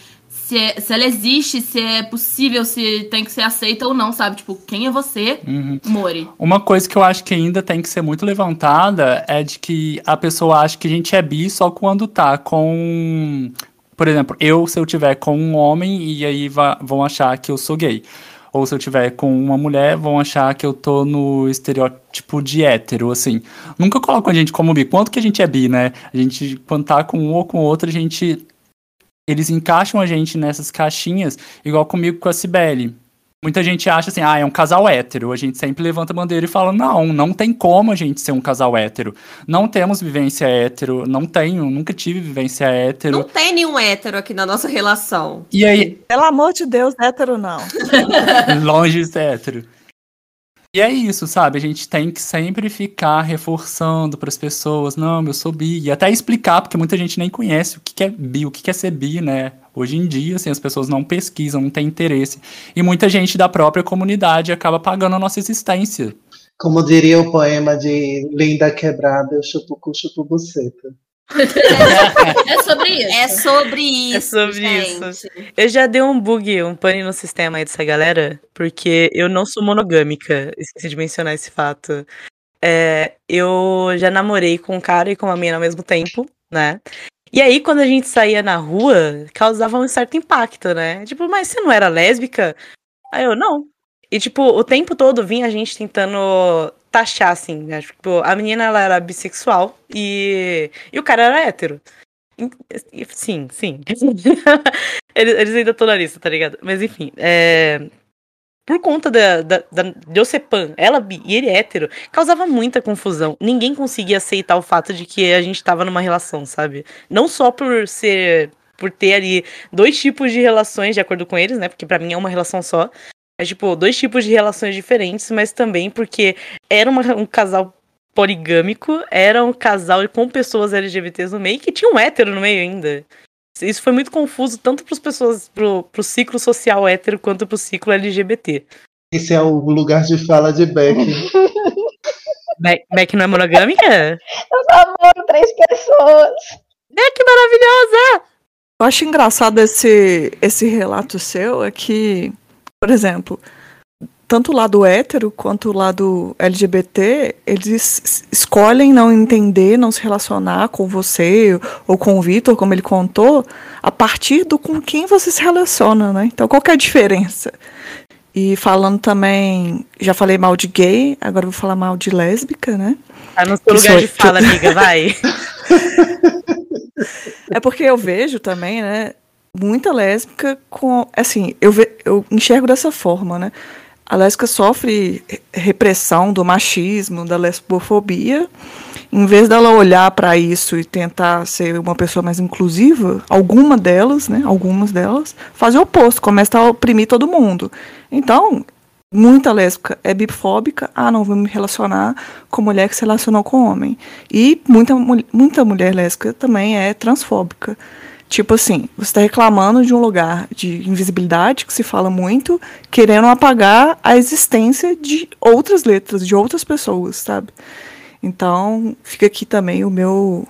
Se, é- se ela existe, se é possível, se tem que ser aceita ou não, sabe? Tipo, quem é você, Uhum. Mori? Uma coisa que eu acho que ainda tem que ser muito levantada é de que a pessoa acha que a gente é bi só quando tá com. Por exemplo, eu, se eu tiver com um homem, e aí vão achar que eu sou gay. Ou se eu tiver com uma mulher, vão achar que eu tô no estereótipo de hétero, assim. Nunca colocam a gente como bi. Quanto que a gente é bi, né? A gente, quando tá com um ou com outro, a gente. Eles encaixam a gente nessas caixinhas, igual comigo com a Cibele. Muita gente acha assim, ah, é um casal hétero. A gente sempre levanta a bandeira e fala, não, não tem como a gente ser um casal hétero. Não temos vivência hétero, não tenho, nunca tive vivência hétero. Não tem nenhum hétero aqui na nossa relação. E aí, Pelo amor de Deus, hétero não. (laughs) longe de ser hétero. E é isso, sabe? A gente tem que sempre ficar reforçando para as pessoas, não, eu sou bi, e até explicar, porque muita gente nem conhece o que é bi, o que que é ser bi, né? Hoje em dia, assim, as pessoas não pesquisam, não têm interesse. E muita gente da própria comunidade acaba pagando a nossa existência. Como diria o poema de Linda Quebrada, eu chupo cu, chupo buceta. É sobre isso. É sobre isso. É sobre gente. isso. Eu já dei um bug, um pane no sistema aí dessa galera, porque eu não sou monogâmica. Esqueci de mencionar esse fato. É, eu já namorei com um cara e com uma menina ao mesmo tempo, né? E aí, quando a gente saía na rua, causava um certo impacto, né? Tipo, mas você não era lésbica? Aí eu, não. E, tipo, o tempo todo vinha a gente tentando taxar, assim, né? Tipo, a menina, ela era bissexual e, e o cara era hétero. Sim, sim. (laughs) eles, eles ainda estão na lista, tá ligado? Mas, enfim, é... Por conta da, da, da, de eu ser pan, ela bi e ele hétero, causava muita confusão. Ninguém conseguia aceitar o fato de que a gente tava numa relação, sabe? Não só por ser. Por ter ali dois tipos de relações, de acordo com eles, né? Porque pra mim é uma relação só. É tipo, dois tipos de relações diferentes, mas também porque era uma- um casal poligâmico, era um casal com pessoas LGBTs no meio, que tinha um hétero no meio ainda. Isso foi muito confuso, tanto para pessoas, pro, pro ciclo social hétero, quanto pro ciclo LGBT. Esse é o lugar de fala de Beck. (laughs) Beck, Beck não é monogâmica? Eu namoro três pessoas. Beck maravilhosa! Eu acho engraçado esse, esse relato seu, é que, por exemplo, tanto o lado hétero quanto o lado LGBT, eles es- escolhem não entender, não se relacionar com você ou com o Vitor, como ele contou, a partir do com quem você se relaciona, né? Então, qual que é a diferença? E falando também, já falei mal de gay, agora vou falar mal de lésbica, né? Tá no seu lugar de fala, amiga, vai. (laughs) É porque eu vejo também, né, muita lésbica com, assim, eu, ve, eu enxergo dessa forma, né? A lésbica sofre re- repressão do machismo, da lesbofobia. Em vez dela olhar para isso e tentar ser uma pessoa mais inclusiva, alguma delas, né, algumas delas, fazem o oposto, começa a oprimir todo mundo. Então, muita lésbica é bifóbica, ah, não vou me relacionar com mulher que se relacionou com homem. E muita, muita mulher lésbica também é transfóbica. Tipo assim, você está reclamando de um lugar de invisibilidade, que se fala muito, querendo apagar a existência de outras letras, de outras pessoas, sabe? Então, fica aqui também o meu.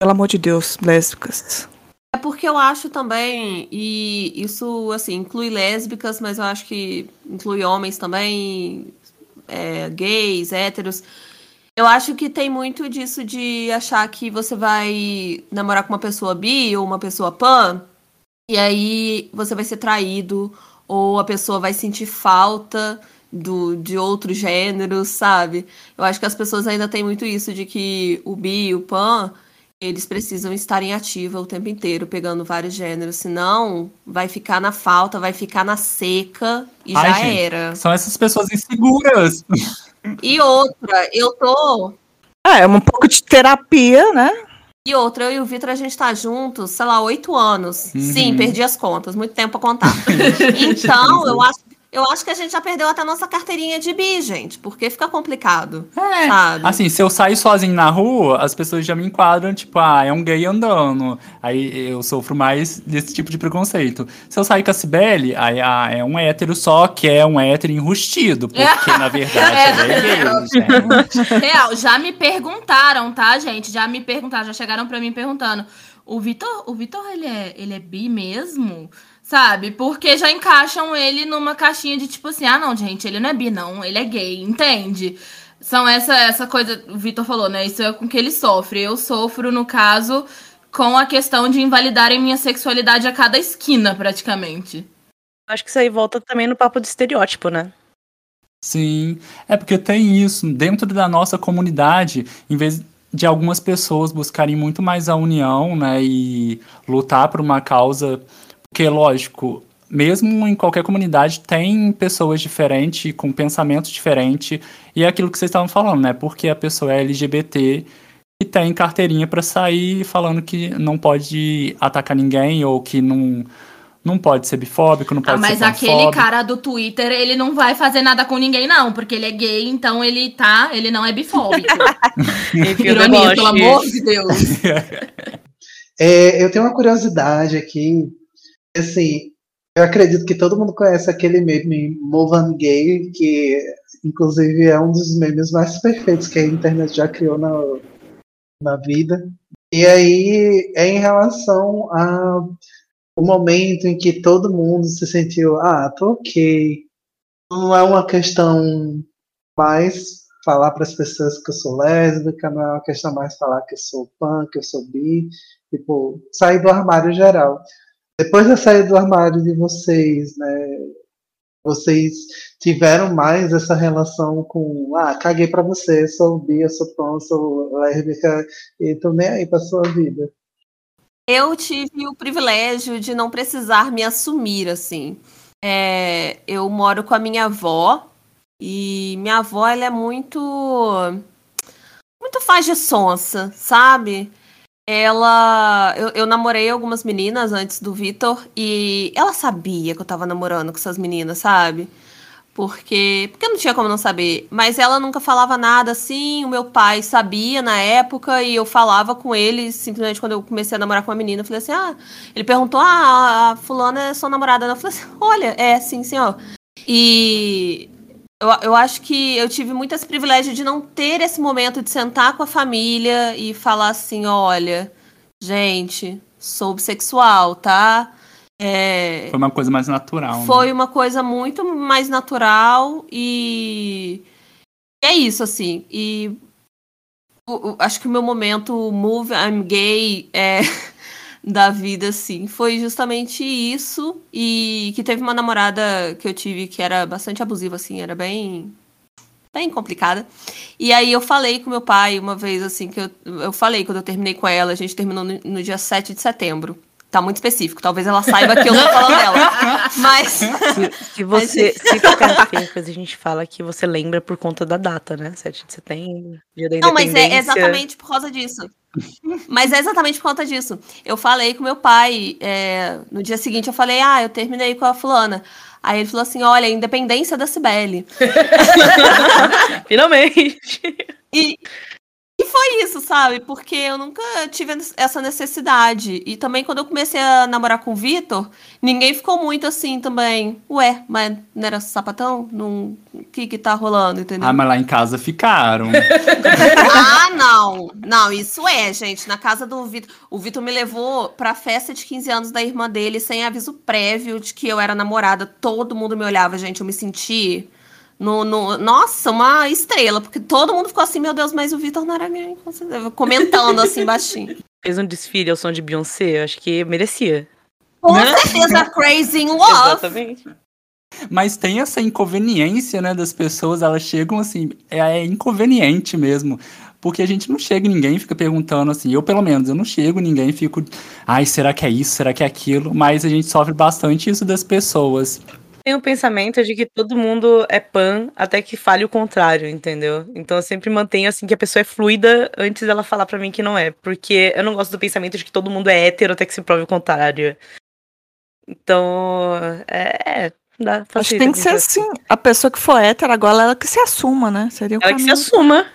Pelo amor de Deus, lésbicas. É porque eu acho também, e isso, assim, inclui lésbicas, mas eu acho que inclui homens também, é, gays, héteros. Eu acho que tem muito disso de achar que você vai namorar com uma pessoa bi ou uma pessoa pan, e aí você vai ser traído, ou a pessoa vai sentir falta do, de outro gênero, sabe? Eu acho que as pessoas ainda têm muito isso de que o bi e o pan eles precisam estar em ativa o tempo inteiro, pegando vários gêneros, senão vai ficar na falta, vai ficar na seca e Ai, já gente. era. São essas pessoas inseguras. (laughs) E outra, eu tô. É, um pouco de terapia, né? E outra, eu e o Vitor, a gente tá juntos, sei lá, oito anos. Uhum. Sim, perdi as contas, muito tempo pra contar. (laughs) então, eu acho, eu acho que a gente já perdeu até a nossa carteirinha de bi, gente, porque fica complicado, sabe? Assim, se eu sair sozinho na rua, as pessoas já me enquadram, tipo, ah, é um gay andando. Aí eu sofro mais desse tipo de preconceito. Se eu sair com a Cibele, aí ah, é um hétero só que é um hétero enrustido, (laughs) porque na verdade ele é gay, gente. Real, já me perguntaram, tá, gente? Já me perguntaram, já chegaram pra mim perguntando. O Vitor, o Vitor, ele é, ele é bi mesmo? Sabe? Porque já encaixam ele numa caixinha de tipo assim, ah, não, gente, ele não é bi, não, ele é gay, entende? São essa, essa coisa, o Vitor falou, né? Isso é com que ele sofre. Eu sofro, no caso, com a questão de invalidarem minha sexualidade a cada esquina, praticamente. Acho que isso aí volta também no papo de estereótipo, né? Sim, é porque tem isso. Dentro da nossa comunidade, em vez de algumas pessoas buscarem muito mais a união, né, e lutar por uma causa, porque, lógico, mesmo em qualquer comunidade, tem pessoas diferentes, com pensamentos diferentes, e é aquilo que vocês estavam falando, né? Porque a pessoa é LGBT e tem carteirinha para sair falando que não pode atacar ninguém ou que não não pode ser bifóbico, não ah, pode ah, mas ser Mas aquele cara do Twitter, ele não vai fazer nada com ninguém, não, porque ele é gay, então ele tá, ele não é bifóbico. (laughs) Ironia, pelo amor de Deus. (laughs) É, eu tenho uma curiosidade aqui, assim, eu acredito que todo mundo conhece aquele meme Movan Gay, que inclusive é um dos memes mais perfeitos que a internet já criou na, na vida. E aí é em relação a o momento em que todo mundo se sentiu, ah, tô ok. Não é uma questão mais falar para as pessoas que eu sou lésbica, não é uma questão mais falar que eu sou pan, que eu sou bi, tipo, sair do armário geral. Depois da saída do armário de vocês, né, vocês tiveram mais essa relação com, ah, caguei para você, sou bi, eu sou pan, sou lésbica, e tô nem aí pra sua vida. Eu tive o privilégio de não precisar me assumir, assim. É, eu moro com a minha avó e minha avó ela é muito muito faz de sonsa, sabe? Ela eu, eu namorei algumas meninas antes do Vitor e ela sabia que eu tava namorando com essas meninas, sabe? Porque, porque não tinha como não saber. Mas ela nunca falava nada assim. O meu pai sabia na época e eu falava com ele simplesmente quando eu comecei a namorar com uma menina. Eu falei assim: ah, ele perguntou: ah, a fulana é sua namorada. Eu falei assim: olha, é sim, senhor. E eu, eu acho que eu tive muito esse privilégio de não ter esse momento de sentar com a família e falar assim: olha, gente, sou bissexual, tá? É, foi uma coisa mais natural. Né? Foi né? uma coisa muito mais natural e é isso, assim. E acho que o meu momento Move I'm Gay é, (laughs) da vida, assim, foi justamente isso. E que teve uma namorada que eu tive que era bastante abusiva, assim, era bem. Bem complicada. E aí eu falei com meu pai uma vez, assim, que eu, eu falei quando eu terminei com ela, a gente terminou no, no dia 7 de setembro. Tá muito específico. Talvez ela saiba que eu tô falando dela. (laughs) Mas. Se, se você. Mas... Se ficar feio, a gente fala que você lembra por conta da data, né? 7 de setembro, dia da Não, mas é exatamente por causa disso. Mas é exatamente por conta disso. Eu falei com meu pai. É, no dia seguinte, eu falei, ah, eu terminei com a fulana. Aí ele falou assim: olha, independência da Cibele. (laughs) Finalmente. E, e foi isso, sabe? Porque eu nunca tive essa necessidade. E também quando eu comecei a namorar com o Vitor, ninguém ficou muito assim também. Ué, mas não era sapatão? Não... O que que tá rolando, entendeu? Ah, mas lá em casa ficaram. (laughs) ah, não. Não, isso é, gente. Na casa do Vitor. O Vitor me levou pra festa de 15 anos da irmã dele sem aviso prévio de que eu era namorada. Todo mundo me olhava, gente. Eu me senti no, no, nossa, uma estrela, porque todo mundo ficou assim, meu Deus, mas o Vitor não era gay, comentando assim baixinho. (laughs) Fez um desfile ao som de Beyoncé, acho que merecia. Com né? certeza, Crazy in Love. Exatamente. Mas tem essa inconveniência, né, das pessoas, elas chegam assim, é, é inconveniente mesmo. Porque a gente não chega em ninguém fica perguntando assim, eu pelo menos, eu não chego ninguém fico, ai, será que é isso, será que é aquilo? Mas a gente sofre bastante isso das pessoas tenho o pensamento de que todo mundo é pan até que fale o contrário, entendeu? Então eu sempre mantenho assim que a pessoa é fluida antes dela falar para mim que não é. Porque eu não gosto do pensamento de que todo mundo é hétero até que se prove o contrário. Então, é. é dá, Acho que tem que ser assim. A pessoa que for hétero agora, ela que se assuma, né? Seria ela caminho... que se assuma.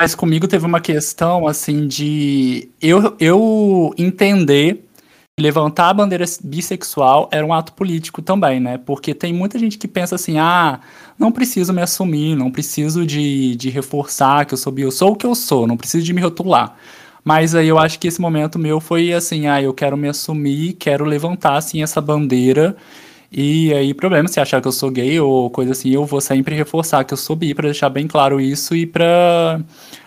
Mas comigo teve uma questão, assim, de eu, eu entender levantar a bandeira bissexual era um ato político também, né? Porque tem muita gente que pensa assim, ah, não preciso me assumir, não preciso de, de reforçar que eu sou bi, eu sou o que eu sou, não preciso de me rotular. Mas aí eu acho que esse momento meu foi assim, ah, eu quero me assumir, quero levantar, assim, essa bandeira e aí, problema, se achar que eu sou gay ou coisa assim, eu vou sempre reforçar que eu sou bi para deixar bem claro isso e para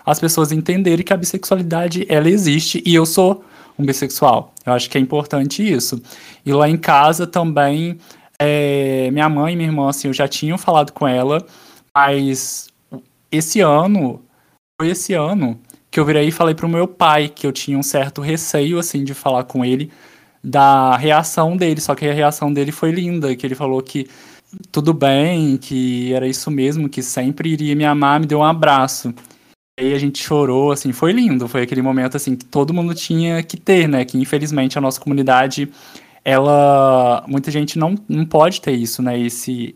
as pessoas entenderem que a bissexualidade ela existe e eu sou um bissexual. Eu acho que é importante isso. E lá em casa também, é, minha mãe e minha irmã, assim, eu já tinham falado com ela, mas esse ano, foi esse ano que eu virei e falei pro meu pai que eu tinha um certo receio, assim, de falar com ele, da reação dele, só que a reação dele foi linda, que ele falou que tudo bem, que era isso mesmo, que sempre iria me amar, me deu um abraço. Aí a gente chorou, assim, foi lindo, foi aquele momento assim que todo mundo tinha que ter, né? Que infelizmente a nossa comunidade, ela, muita gente não, não pode ter isso, né? Esse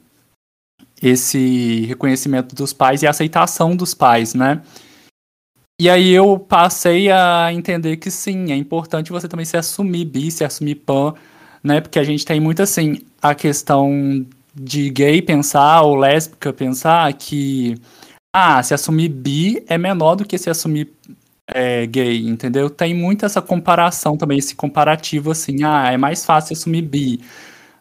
esse reconhecimento dos pais e aceitação dos pais, né? E aí eu passei a entender que sim, é importante você também se assumir bi, se assumir pan, né? Porque a gente tem muito assim a questão de gay pensar ou lésbica pensar que ah, se assumir bi é menor do que se assumir é, gay, entendeu? Tem muito essa comparação também, esse comparativo assim, ah, é mais fácil assumir bi,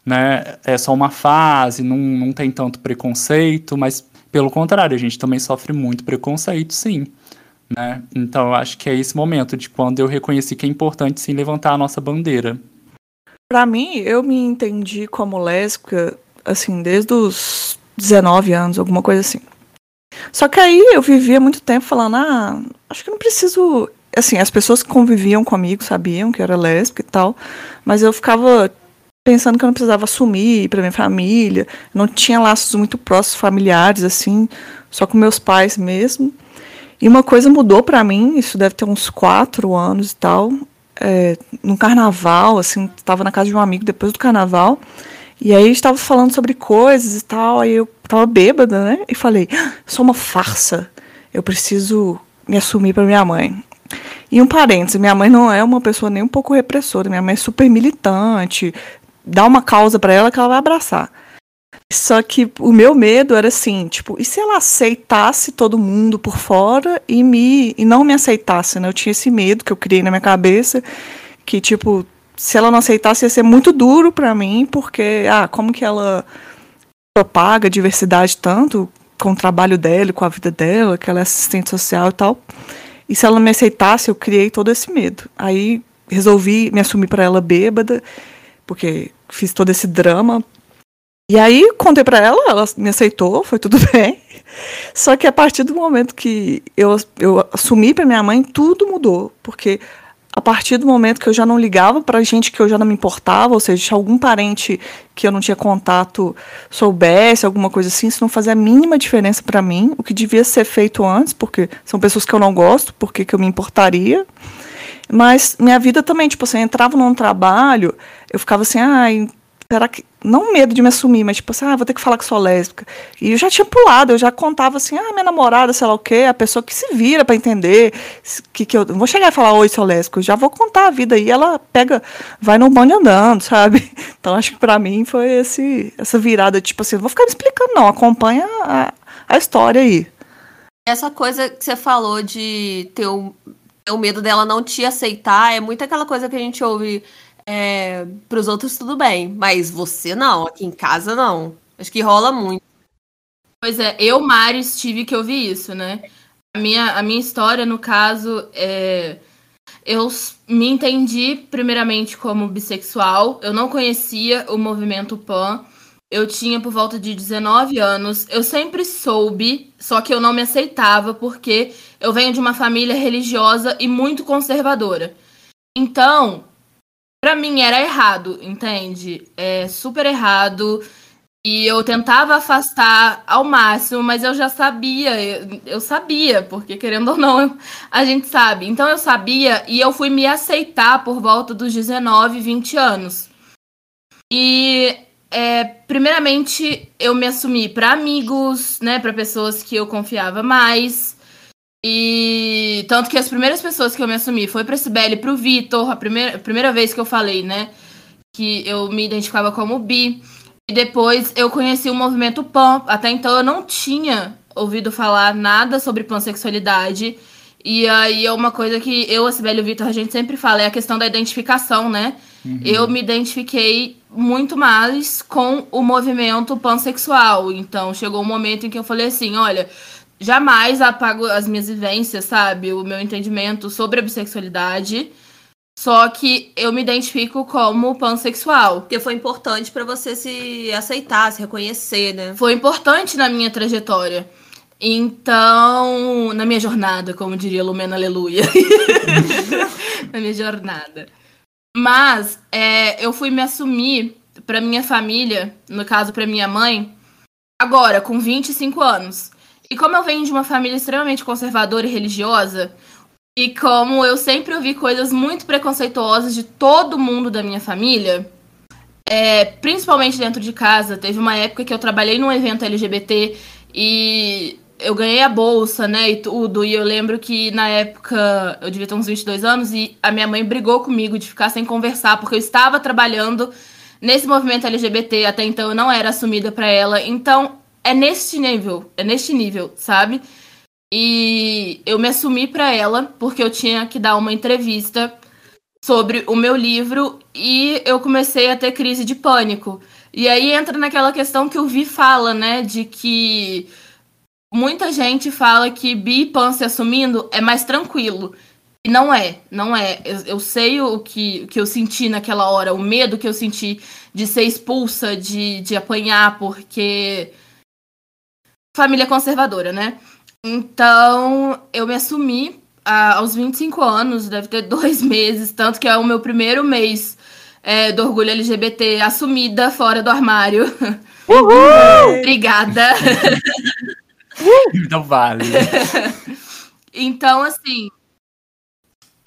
né? É só uma fase, não, não tem tanto preconceito, mas pelo contrário, a gente também sofre muito preconceito, sim. Né? Então eu acho que é esse momento de quando eu reconheci que é importante sim levantar a nossa bandeira. Para mim, eu me entendi como lésbica assim desde os 19 anos, alguma coisa assim. Só que aí eu vivia muito tempo falando, ah, acho que não preciso. Assim, as pessoas que conviviam comigo sabiam que eu era lésbica e tal, mas eu ficava pensando que eu não precisava assumir para minha família, não tinha laços muito próximos familiares, assim, só com meus pais mesmo. E uma coisa mudou para mim, isso deve ter uns quatro anos e tal, é, no carnaval, assim, estava na casa de um amigo depois do carnaval, e aí estava falando sobre coisas e tal, aí eu tava bêbada, né? E falei, ah, sou uma farsa, eu preciso me assumir para minha mãe. E um parênteses, minha mãe não é uma pessoa nem um pouco repressora, minha mãe é super militante, dá uma causa para ela que ela vai abraçar. Só que o meu medo era assim, tipo, e se ela aceitasse todo mundo por fora e me e não me aceitasse, né? Eu tinha esse medo que eu criei na minha cabeça, que tipo, se ela não aceitasse ia ser muito duro para mim, porque ah, como que ela propaga a diversidade tanto com o trabalho dela, com a vida dela, que ela é assistente social e tal. E se ela me aceitasse, eu criei todo esse medo. Aí resolvi me assumir para ela bêbada, porque fiz todo esse drama e aí contei para ela, ela me aceitou, foi tudo (laughs) bem. Só que a partir do momento que eu, eu assumi para minha mãe, tudo mudou, porque a partir do momento que eu já não ligava para gente que eu já não me importava, ou seja, se algum parente que eu não tinha contato soubesse alguma coisa assim, isso não fazia a mínima diferença para mim, o que devia ser feito antes, porque são pessoas que eu não gosto, porque que eu me importaria. Mas minha vida também, tipo assim, eu entrava num trabalho, eu ficava assim, ai, será que. Não medo de me assumir, mas tipo assim, ah, vou ter que falar que sou lésbica. E eu já tinha pulado, eu já contava assim, ah, minha namorada, sei lá o quê, a pessoa que se vira para entender que, que eu. Não vou chegar e falar, oi, sou lésbica, eu já vou contar a vida. E ela pega, vai no bonde andando, (laughs) sabe? Então acho que para mim foi esse, essa virada, tipo assim, vou ficar me explicando, não, acompanha a, a história aí. Essa coisa que você falou de ter o, ter o medo dela não te aceitar, é muito aquela coisa que a gente ouve é, pros outros tudo bem, mas você não, aqui em casa não. Acho que rola muito. Pois é, eu, Maris, tive que ouvir isso, né? A minha, a minha história, no caso, é. Eu me entendi primeiramente como bissexual. Eu não conhecia o movimento PAN. Eu tinha por volta de 19 anos. Eu sempre soube, só que eu não me aceitava porque eu venho de uma família religiosa e muito conservadora. Então, para mim era errado, entende? É super errado. E eu tentava afastar ao máximo, mas eu já sabia, eu, eu sabia, porque querendo ou não, (laughs) a gente sabe. Então eu sabia e eu fui me aceitar por volta dos 19, 20 anos. E é, primeiramente eu me assumi para amigos, né, para pessoas que eu confiava mais. E tanto que as primeiras pessoas que eu me assumi foi pra Sibeli e pro Vitor, a primeira, a primeira vez que eu falei, né? Que eu me identificava como bi. E depois eu conheci o movimento PAN. Até então eu não tinha ouvido falar nada sobre pansexualidade. E aí é uma coisa que eu, a Sibeli e o Vitor, a gente sempre fala, é a questão da identificação, né? Uhum. Eu me identifiquei muito mais com o movimento pansexual. Então chegou um momento em que eu falei assim, olha jamais apago as minhas vivências, sabe? O meu entendimento sobre a bissexualidade. Só que eu me identifico como pansexual. Porque foi importante para você se aceitar, se reconhecer, né? Foi importante na minha trajetória. Então, na minha jornada, como diria Lumena Aleluia. (laughs) na minha jornada. Mas é, eu fui me assumir para minha família, no caso para minha mãe, agora, com 25 anos. E como eu venho de uma família extremamente conservadora e religiosa, e como eu sempre ouvi coisas muito preconceituosas de todo mundo da minha família, é, principalmente dentro de casa, teve uma época que eu trabalhei num evento LGBT e eu ganhei a bolsa, né, e tudo, e eu lembro que na época eu devia ter uns 22 anos e a minha mãe brigou comigo de ficar sem conversar, porque eu estava trabalhando nesse movimento LGBT, até então eu não era assumida para ela. Então, é neste nível, é neste nível, sabe? E eu me assumi para ela porque eu tinha que dar uma entrevista sobre o meu livro e eu comecei a ter crise de pânico. E aí entra naquela questão que o Vi fala, né, de que muita gente fala que bi e pan se assumindo é mais tranquilo. E não é, não é. Eu, eu sei o que, o que eu senti naquela hora, o medo que eu senti de ser expulsa, de, de apanhar, porque. Família conservadora, né? Então, eu me assumi ah, aos 25 anos, deve ter (laughs) dois meses, tanto que é o meu primeiro mês é, do orgulho LGBT assumida fora do armário. (laughs) Uhul! (laughs) Obrigada. Então vale. então, assim.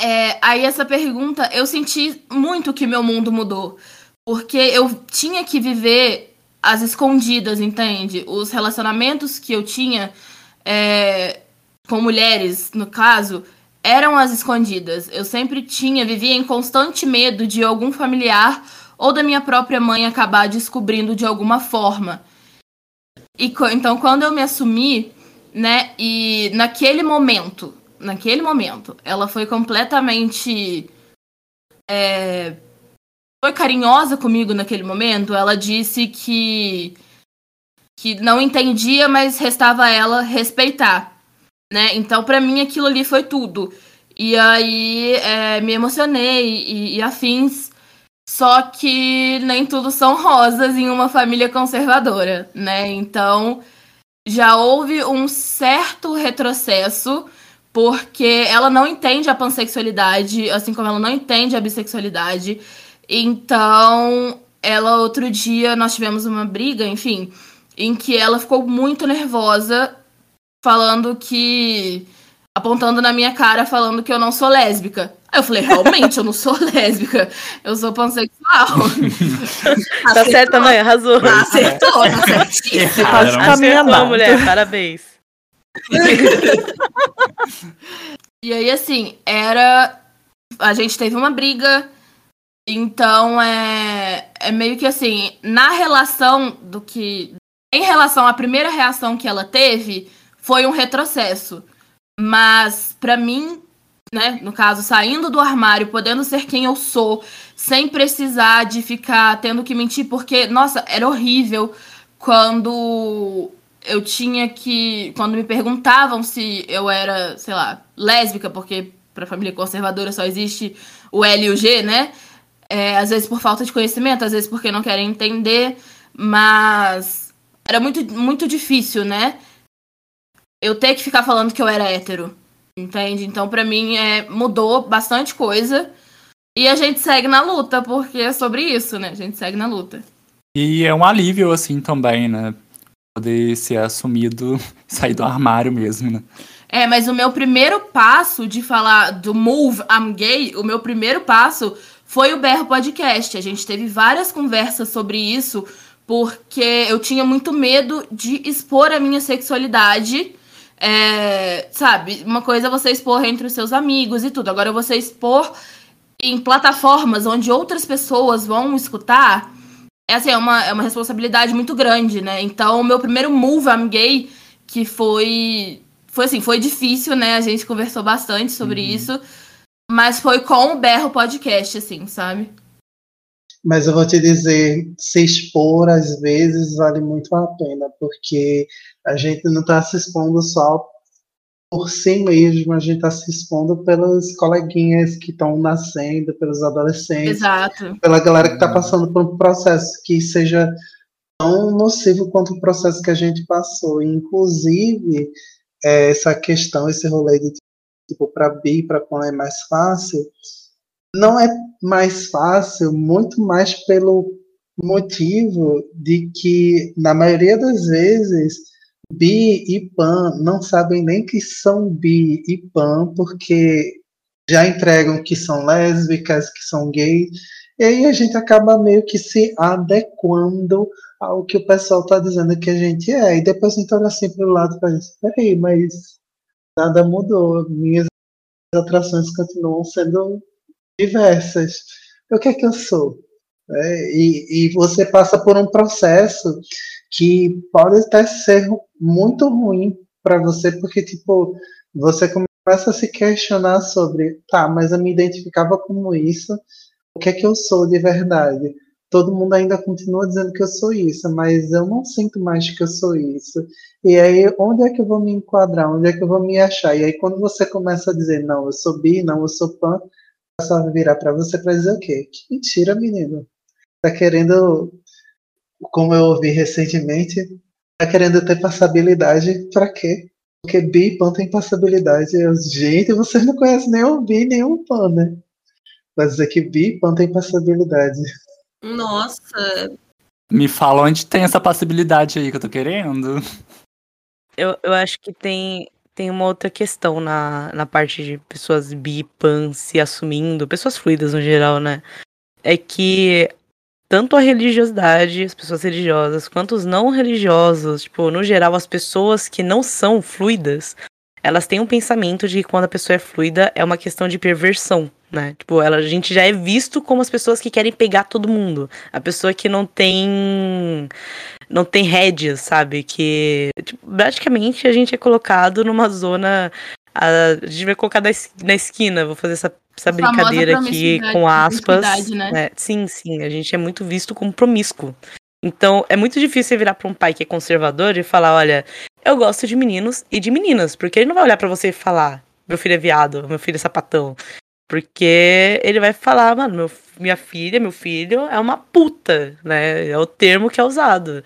É, aí essa pergunta, eu senti muito que meu mundo mudou. Porque eu tinha que viver as escondidas, entende? Os relacionamentos que eu tinha é, com mulheres, no caso, eram as escondidas. Eu sempre tinha, vivia em constante medo de algum familiar ou da minha própria mãe acabar descobrindo de alguma forma. E então, quando eu me assumi, né, e naquele momento, naquele momento, ela foi completamente. É, foi carinhosa comigo naquele momento. Ela disse que que não entendia, mas restava a ela respeitar, né? Então, para mim, aquilo ali foi tudo. E aí, é, me emocionei e, e afins. Só que nem tudo são rosas em uma família conservadora, né? Então, já houve um certo retrocesso, porque ela não entende a pansexualidade, assim como ela não entende a bissexualidade. Então, ela outro dia nós tivemos uma briga, enfim, em que ela ficou muito nervosa, falando que. apontando na minha cara, falando que eu não sou lésbica. Aí eu falei, realmente, eu não sou (laughs) lésbica, eu sou pansexual. (laughs) tá certa, mãe, arrasou. Acertou, tá certíssimo. Você caminhando, mulher, parabéns. (laughs) e aí, assim, era. A gente teve uma briga. Então é, é meio que assim, na relação do que em relação à primeira reação que ela teve, foi um retrocesso. Mas, para mim, né, no caso, saindo do armário, podendo ser quem eu sou, sem precisar de ficar tendo que mentir, porque, nossa, era horrível quando eu tinha que. Quando me perguntavam se eu era, sei lá, lésbica, porque pra família conservadora só existe o L e o G, né? É, às vezes por falta de conhecimento, às vezes porque não querem entender, mas era muito, muito difícil, né? Eu ter que ficar falando que eu era hétero. Entende? Então, para mim, é, mudou bastante coisa. E a gente segue na luta, porque é sobre isso, né? A gente segue na luta. E é um alívio, assim, também, né? Poder ser assumido, (laughs) sair do armário mesmo, né? É, mas o meu primeiro passo de falar do Move I'm Gay, o meu primeiro passo foi o Berro Podcast. A gente teve várias conversas sobre isso, porque eu tinha muito medo de expor a minha sexualidade. É, sabe, uma coisa é você expor entre os seus amigos e tudo. Agora, você expor em plataformas onde outras pessoas vão escutar, é, assim, é, uma, é uma responsabilidade muito grande, né? Então, o meu primeiro move I'm gay, que foi. Foi assim, foi difícil, né? A gente conversou bastante sobre uhum. isso. Mas foi com o Berro Podcast, assim, sabe? Mas eu vou te dizer, se expor às vezes vale muito a pena, porque a gente não está se expondo só por si mesmo, a gente está se expondo pelas coleguinhas que estão nascendo, pelos adolescentes, Exato. pela galera que está passando por um processo que seja tão nocivo quanto o processo que a gente passou. Inclusive, é, essa questão, esse rolê de tipo, para bi, para quando é mais fácil, não é mais fácil, muito mais pelo motivo de que, na maioria das vezes, bi e pan não sabem nem que são bi e pan, porque já entregam que são lésbicas, que são gays, e aí a gente acaba meio que se adequando ao que o pessoal está dizendo que a gente é. E depois a gente olha assim para o lado e fala, peraí, mas nada mudou, minhas atrações continuam sendo diversas. O que é que eu sou? É, e, e você passa por um processo que pode até ser muito ruim para você, porque, tipo, você começa a se questionar sobre, tá, mas eu me identificava como isso, o que é que eu sou de verdade? Todo mundo ainda continua dizendo que eu sou isso, mas eu não sinto mais que eu sou isso. E aí, onde é que eu vou me enquadrar? Onde é que eu vou me achar? E aí, quando você começa a dizer, não, eu sou bi, não, eu sou pan, só virar para você para dizer o quê? Que mentira, menino. Tá querendo, como eu ouvi recentemente, tá querendo ter passabilidade para quê? Porque bi e pan tem passabilidade. Eu, gente, você não conhece nem o bi nem o pan, né? Vai dizer que bi e pan tem passabilidade. Nossa. Me fala onde tem essa possibilidade aí que eu tô querendo. Eu, eu acho que tem, tem uma outra questão na, na parte de pessoas bi, pan se assumindo, pessoas fluidas no geral, né? É que tanto a religiosidade, as pessoas religiosas, quanto os não religiosos, tipo, no geral, as pessoas que não são fluidas, elas têm um pensamento de que quando a pessoa é fluida é uma questão de perversão, né? Tipo, ela, a gente já é visto como as pessoas que querem pegar todo mundo. A pessoa que não tem não tem rédeas, sabe? Que tipo, praticamente a gente é colocado numa zona a, a gente vai colocar na esquina, vou fazer essa, essa brincadeira aqui com aspas. Né? É, sim, sim, a gente é muito visto como promíscuo. Então, é muito difícil virar para um pai que é conservador e falar, olha, eu gosto de meninos e de meninas, porque ele não vai olhar para você e falar, meu filho é viado, meu filho é sapatão. Porque ele vai falar, mano, meu, minha filha, meu filho é uma puta, né? É o termo que é usado.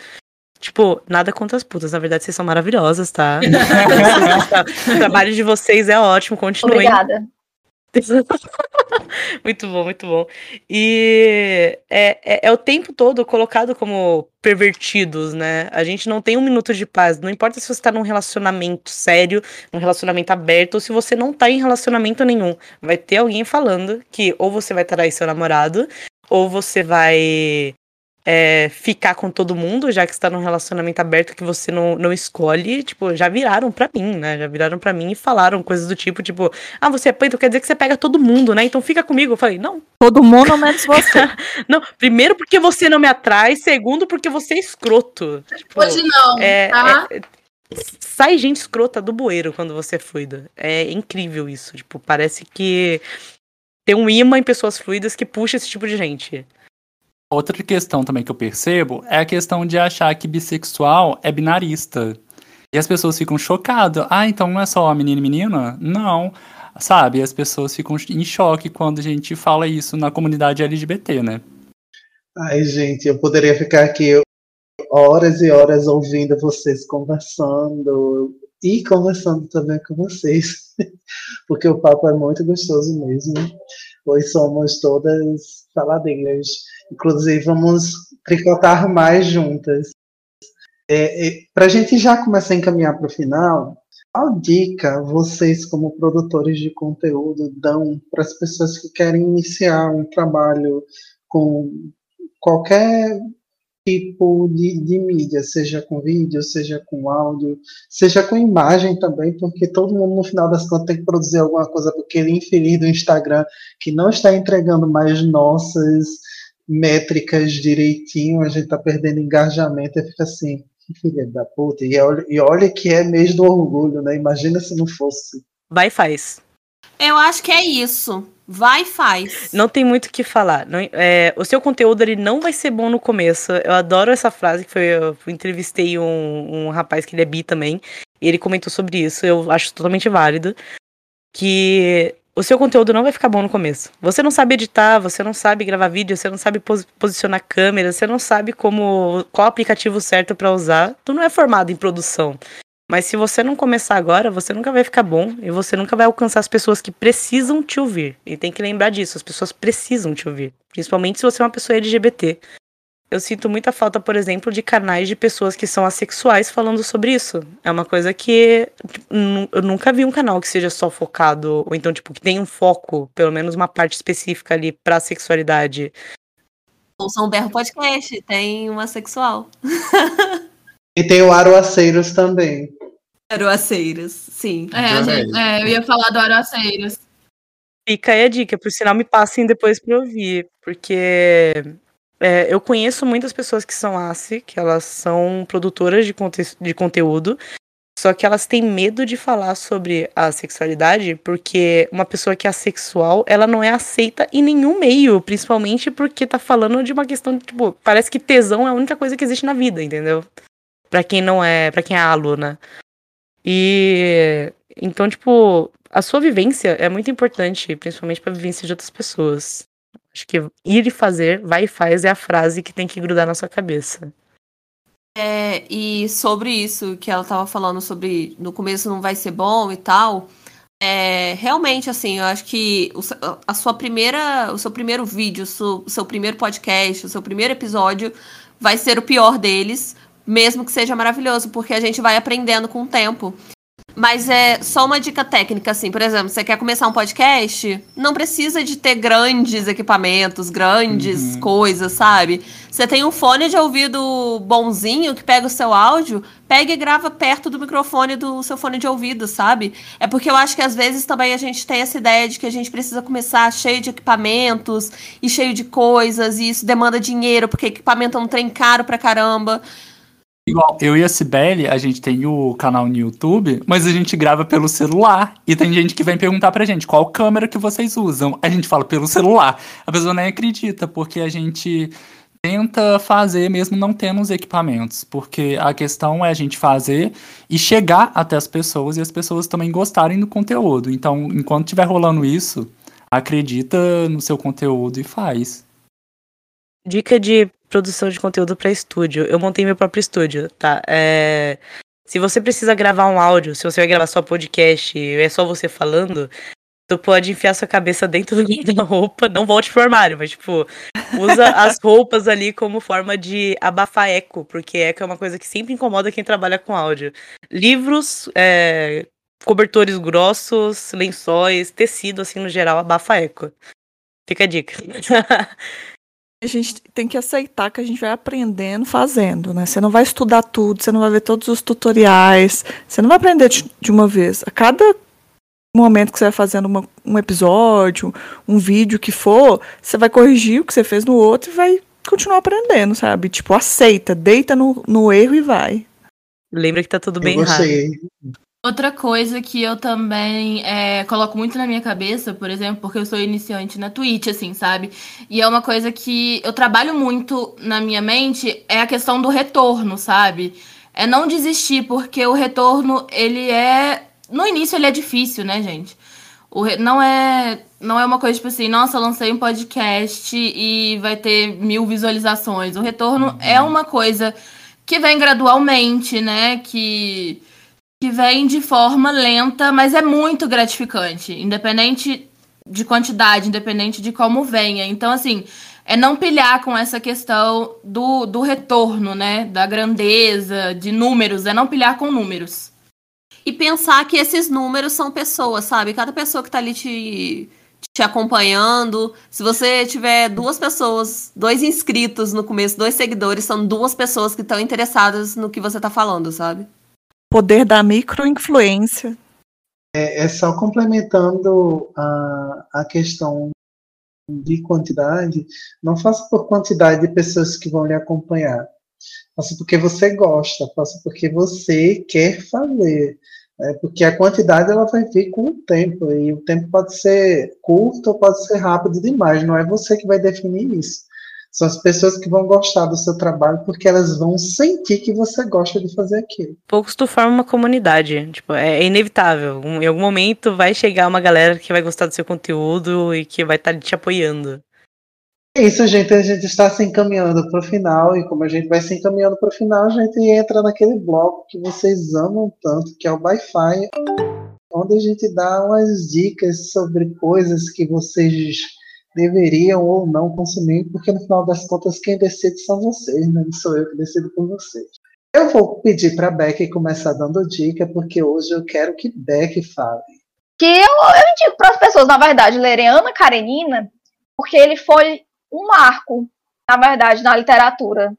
Tipo, nada contra as putas. Na verdade, vocês são maravilhosas, tá? (laughs) o trabalho de vocês é ótimo, continuem. Obrigada. (laughs) muito bom, muito bom. E é, é, é, o tempo todo colocado como pervertidos, né? A gente não tem um minuto de paz. Não importa se você tá num relacionamento sério, num relacionamento aberto, ou se você não tá em relacionamento nenhum. Vai ter alguém falando que ou você vai trair seu namorado, ou você vai é, ficar com todo mundo, já que está num relacionamento aberto que você não, não escolhe, tipo, já viraram para mim, né? Já viraram para mim e falaram coisas do tipo, tipo, ah, você é pai, então quer dizer que você pega todo mundo, né? Então fica comigo. Eu falei, não. Todo mundo menos você. (laughs) não, primeiro porque você não me atrai, segundo porque você é escroto. Tipo, Hoje não, é, tá? É, sai gente escrota do bueiro quando você é fluido. É incrível isso. Tipo, parece que tem um imã em pessoas fluidas que puxa esse tipo de gente. Outra questão também que eu percebo é a questão de achar que bissexual é binarista. E as pessoas ficam chocadas. Ah, então não é só menino e menina? Não. Sabe, as pessoas ficam em choque quando a gente fala isso na comunidade LGBT, né? Ai, gente, eu poderia ficar aqui horas e horas ouvindo vocês conversando e conversando também com vocês, (laughs) porque o papo é muito gostoso mesmo, pois somos todas faladeiras. Inclusive, vamos tricotar mais juntas. É, é, para a gente já começar a encaminhar para o final, qual dica vocês, como produtores de conteúdo, dão para as pessoas que querem iniciar um trabalho com qualquer tipo de, de, mídia, seja com vídeo, seja com áudio, seja com imagem também, porque todo mundo no final das contas tem que produzir alguma coisa, porque ele infeliz do Instagram que não está entregando mais nossas métricas direitinho, a gente está perdendo engajamento e fica assim, que filha da puta. E olha, e olha que é mês do orgulho, né? Imagina se não fosse. Vai e faz. Eu acho que é isso. Vai e faz. Não tem muito o que falar. Não, é, o seu conteúdo ele não vai ser bom no começo. Eu adoro essa frase que foi. Eu entrevistei um, um rapaz que ele é bi também. E ele comentou sobre isso. Eu acho totalmente válido. Que o seu conteúdo não vai ficar bom no começo. Você não sabe editar, você não sabe gravar vídeo, você não sabe pos posicionar câmera, você não sabe como qual aplicativo certo para usar. Tu não é formado em produção. Mas se você não começar agora, você nunca vai ficar bom e você nunca vai alcançar as pessoas que precisam te ouvir. E tem que lembrar disso, as pessoas precisam te ouvir. Principalmente se você é uma pessoa LGBT. Eu sinto muita falta, por exemplo, de canais de pessoas que são assexuais falando sobre isso. É uma coisa que tipo, eu nunca vi um canal que seja só focado, ou então, tipo, que tenha um foco, pelo menos uma parte específica ali pra sexualidade. Ouçam o Berro Podcast, tem uma sexual. E tem o Aroaceiros também. Aroaceiros, sim. É, gente, é, eu ia falar do Aroaceiros. Fica aí a dica, por sinal me passem depois pra ouvir, porque é, eu conheço muitas pessoas que são ASSI, que elas são produtoras de, conte de conteúdo, só que elas têm medo de falar sobre a sexualidade, porque uma pessoa que é assexual, ela não é aceita em nenhum meio, principalmente porque tá falando de uma questão, tipo, parece que tesão é a única coisa que existe na vida, entendeu? para quem não é, para quem é aluna. E então, tipo, a sua vivência é muito importante, principalmente para a vivência de outras pessoas. Acho que ir e fazer, vai e faz é a frase que tem que grudar na sua cabeça. É, e sobre isso que ela tava falando sobre no começo não vai ser bom e tal, é, realmente assim, eu acho que a sua primeira, o seu primeiro vídeo, o seu, o seu primeiro podcast, o seu primeiro episódio vai ser o pior deles, mesmo que seja maravilhoso, porque a gente vai aprendendo com o tempo. Mas é só uma dica técnica, assim, por exemplo, você quer começar um podcast, não precisa de ter grandes equipamentos, grandes uhum. coisas, sabe? Você tem um fone de ouvido bonzinho que pega o seu áudio, pega e grava perto do microfone do seu fone de ouvido, sabe? É porque eu acho que às vezes também a gente tem essa ideia de que a gente precisa começar cheio de equipamentos e cheio de coisas, e isso demanda dinheiro, porque equipamento é um trem caro pra caramba. Igual, eu e a Cibele, a gente tem o canal no YouTube, mas a gente grava pelo celular. E tem gente que vem perguntar pra gente qual câmera que vocês usam. A gente fala pelo celular. A pessoa nem acredita, porque a gente tenta fazer mesmo não tendo os equipamentos. Porque a questão é a gente fazer e chegar até as pessoas e as pessoas também gostarem do conteúdo. Então, enquanto estiver rolando isso, acredita no seu conteúdo e faz. Dica de produção de conteúdo para estúdio. Eu montei meu próprio estúdio, tá? É... Se você precisa gravar um áudio, se você vai gravar só podcast e é só você falando, tu pode enfiar sua cabeça dentro (laughs) da roupa, não volte pro armário, mas tipo, usa as roupas ali como forma de abafar eco, porque eco é uma coisa que sempre incomoda quem trabalha com áudio. Livros, é... cobertores grossos, lençóis, tecido assim no geral, abafa eco. Fica a dica. (laughs) a gente tem que aceitar que a gente vai aprendendo fazendo, né? Você não vai estudar tudo, você não vai ver todos os tutoriais, você não vai aprender de, de uma vez. A cada momento que você vai fazendo uma, um episódio, um vídeo que for, você vai corrigir o que você fez no outro e vai continuar aprendendo, sabe? Tipo, aceita, deita no, no erro e vai. Lembra que tá tudo bem errado. Outra coisa que eu também é, coloco muito na minha cabeça, por exemplo, porque eu sou iniciante na Twitch, assim, sabe? E é uma coisa que eu trabalho muito na minha mente, é a questão do retorno, sabe? É não desistir, porque o retorno, ele é. No início ele é difícil, né, gente? O re... não, é, não é uma coisa tipo assim, nossa, lancei um podcast e vai ter mil visualizações. O retorno uhum. é uma coisa que vem gradualmente, né? Que que vem de forma lenta, mas é muito gratificante, independente de quantidade, independente de como venha. Então, assim, é não pilhar com essa questão do, do retorno, né? Da grandeza, de números, é não pilhar com números. E pensar que esses números são pessoas, sabe? Cada pessoa que tá ali te, te acompanhando. Se você tiver duas pessoas, dois inscritos no começo, dois seguidores, são duas pessoas que estão interessadas no que você tá falando, sabe? Poder da microinfluência. É, é só complementando a, a questão de quantidade, não faça por quantidade de pessoas que vão lhe acompanhar. Faça porque você gosta, faça porque você quer fazer. Né? Porque a quantidade ela vai vir com o tempo, e o tempo pode ser curto ou pode ser rápido demais, não é você que vai definir isso. São as pessoas que vão gostar do seu trabalho porque elas vão sentir que você gosta de fazer aquilo. Poucos tu forma uma comunidade. Tipo, é inevitável. Em algum momento vai chegar uma galera que vai gostar do seu conteúdo e que vai estar tá te apoiando. É isso, gente. A gente está se encaminhando para o final, e como a gente vai se encaminhando para o final, a gente entra naquele bloco que vocês amam tanto, que é o Wi-Fi, onde a gente dá umas dicas sobre coisas que vocês deveriam ou não consumir, porque no final das contas quem decide são vocês, né? não sou eu que decido por vocês. Eu vou pedir para Beck começar dando dica, porque hoje eu quero que Beck fale. Que eu, eu indico para as pessoas, na verdade, lerem Ana Karenina, porque ele foi um marco, na verdade, na literatura.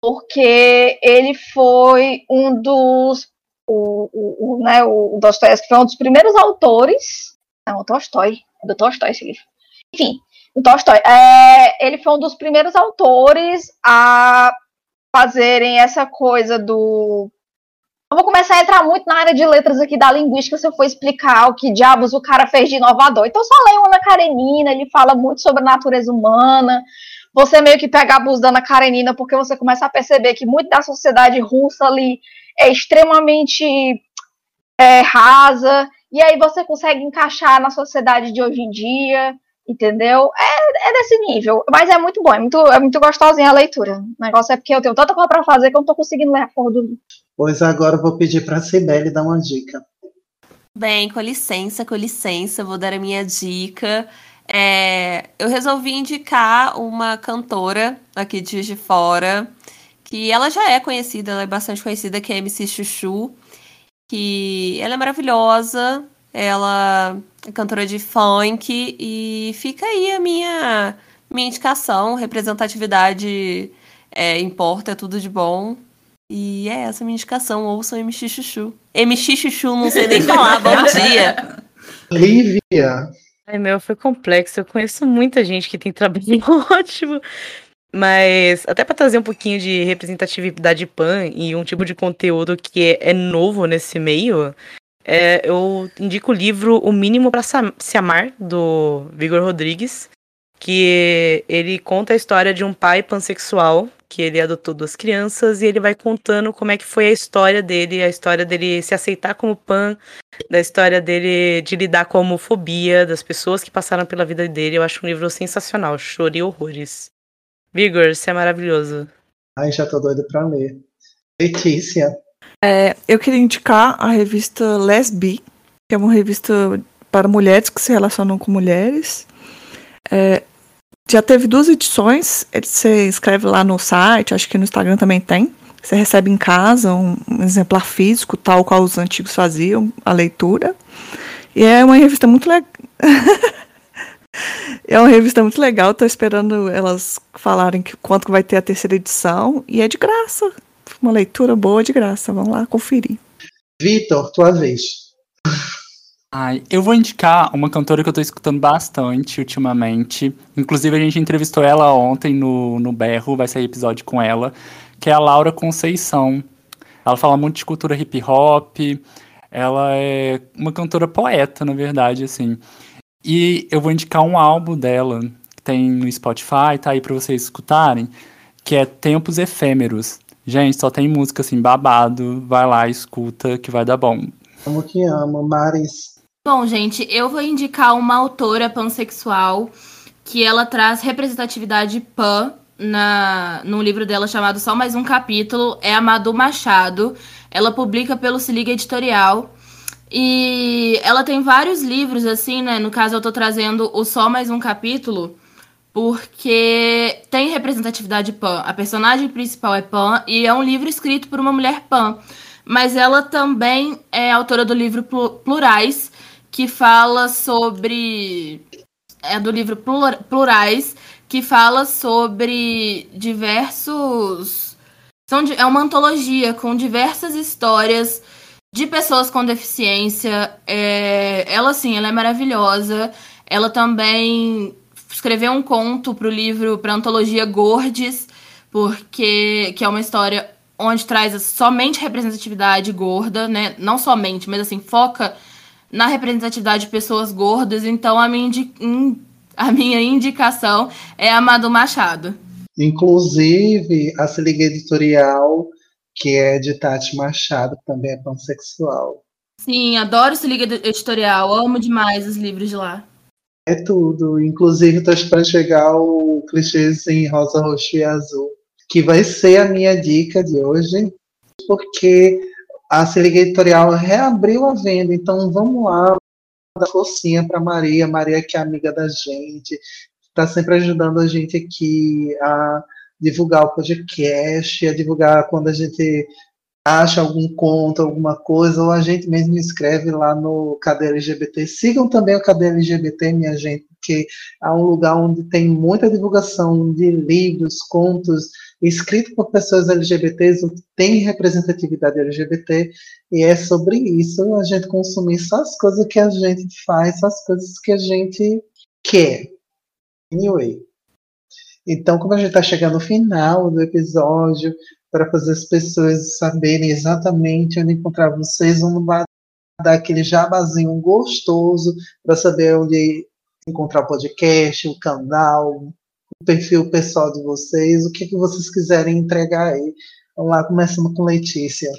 Porque ele foi um dos. O, o, o, né, o Dostoiévski foi um dos primeiros autores. Não, o Tolstói. É do Tolstói esse livro. Enfim, o Tolstói. É, ele foi um dos primeiros autores a fazerem essa coisa do. Eu vou começar a entrar muito na área de letras aqui da linguística se eu for explicar o que diabos o cara fez de inovador. Então, só leio Ana Karenina, ele fala muito sobre a natureza humana. Você meio que pega a bus da Ana Karenina porque você começa a perceber que muito da sociedade russa ali é extremamente é, rasa. E aí você consegue encaixar na sociedade de hoje em dia entendeu? É, é desse nível, mas é muito bom, é muito, é muito gostosinha a leitura. O negócio é porque eu tenho tanta coisa para fazer que eu não tô conseguindo ler a porra do livro. Pois agora eu vou pedir pra Cibele dar uma dica. Bem, com licença, com licença, vou dar a minha dica. É, eu resolvi indicar uma cantora aqui de Juiz de Fora, que ela já é conhecida, ela é bastante conhecida, que é MC Chuchu, que ela é maravilhosa, ela é cantora de funk e fica aí a minha, minha indicação. Representatividade é, importa, é tudo de bom. E é essa a minha indicação. Ouçam MC Chuchu. MC Chuchu, não sei nem falar. (laughs) bom dia. Lívia. Ai, meu, foi complexo. Eu conheço muita gente que tem trabalho (laughs) ótimo. Mas até para trazer um pouquinho de representatividade pan e um tipo de conteúdo que é, é novo nesse meio, é, eu indico o livro O Mínimo para Se Amar, do Vigor Rodrigues, que ele conta a história de um pai pansexual, que ele adotou duas crianças, e ele vai contando como é que foi a história dele, a história dele se aceitar como pan, da história dele de lidar com a homofobia, das pessoas que passaram pela vida dele. Eu acho um livro sensacional, chorei horrores. Vigor, você é maravilhoso. Ai, já tô doido pra ler. Letícia. É, eu queria indicar a revista Lesbi, que é uma revista para mulheres que se relacionam com mulheres. É, já teve duas edições. Você escreve lá no site, acho que no Instagram também tem. Você recebe em casa um, exemplar físico, tal qual os antigos faziam, a leitura. E é uma revista muito legal. (laughs) é uma revista muito legal. Estou esperando elas falarem que, quanto vai ter a terceira edição. E é de graça uma leitura boa de graça. Vamos lá conferir. Vitor, tua vez. Ai, eu vou indicar uma cantora que eu tô escutando bastante ultimamente. Inclusive, a gente entrevistou ela ontem no, no Berro, vai sair episódio com ela, que é a Laura Conceição. Ela fala muito de cultura hip hop, ela é uma cantora poeta, na verdade, assim. E eu vou indicar um álbum dela, que tem no Spotify, tá aí pra vocês escutarem, que é Tempos Efêmeros. Gente, só tem música assim, babado. Vai lá, escuta, que vai dar bom. Amo que amo, Maris. Bom, gente, eu vou indicar uma autora pansexual que ela traz representatividade pan na, num livro dela chamado Só Mais Um Capítulo. É a Madu Machado. Ela publica pelo Se Liga Editorial. E ela tem vários livros, assim, né? No caso, eu tô trazendo o Só Mais Um Capítulo porque tem representatividade pan. A personagem principal é pan e é um livro escrito por uma mulher pan. Mas ela também é autora do livro Plurais, que fala sobre. É do livro Plurais, que fala sobre diversos. São, é uma antologia com diversas histórias de pessoas com deficiência. É, ela, sim, ela é maravilhosa. Ela também escreveu um conto para o livro, para a antologia Gordes, porque que é uma história onde traz somente representatividade gorda, né? Não somente, mas assim, foca na representatividade de pessoas gordas. Então a minha, indi a minha indicação é a Madu Machado. Inclusive, a Se Liga Editorial, que é de Tati Machado, que também é pansexual. Sim, adoro Se Liga Editorial, amo demais os livros de lá. É tudo. Inclusive, estou esperando chegar o clichês em rosa, roxo e azul, que vai ser a minha dica de hoje, porque a Se Liga Editorial reabriu a venda. Então, vamos lá, dar forcinha para Maria. Maria, que é amiga da gente, está sempre ajudando a gente aqui a divulgar o podcast, a divulgar quando a gente acha algum conto, alguma coisa, ou a gente mesmo escreve lá no Cadê LGBT. Sigam também o Cadê LGBT, minha gente, porque é um lugar onde tem muita divulgação de livros, contos, escrito por pessoas LGBTs, tem representatividade LGBT, e é sobre isso a gente consumir só as coisas que a gente faz, só as coisas que a gente quer. Anyway. Então, como a gente está chegando no final do episódio, para fazer as pessoas saberem exatamente onde encontrar vocês, vamos dar aquele jabazinho gostoso para saber onde encontrar o podcast, o canal, o perfil pessoal de vocês, o que, que vocês quiserem entregar aí. Vamos lá, começando com Letícia.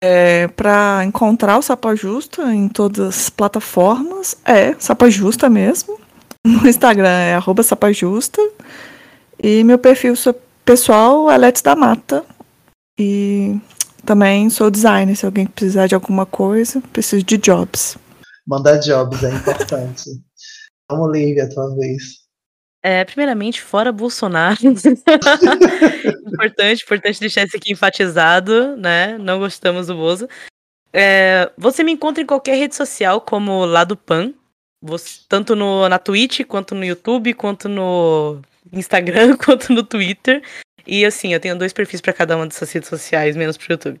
É, para encontrar o Sapa Justa em todas as plataformas, é Sapa Justa mesmo. (laughs) No Instagram é arroba Sapajusta. E meu perfil pessoal é Let's da Mata. E também sou designer. Se alguém precisar de alguma coisa, preciso de jobs. Mandar jobs é importante. (laughs) Vamos, Lívia, a tua vez. É, primeiramente, fora Bolsonaro. (laughs) importante, importante deixar isso aqui enfatizado, né? Não gostamos do Bozo. É, você me encontra em qualquer rede social como Lado Pan, você, tanto no, na Twitch, quanto no YouTube, quanto no Instagram, (laughs) quanto no Twitter. E assim, eu tenho dois perfis para cada uma dessas redes sociais, menos pro YouTube.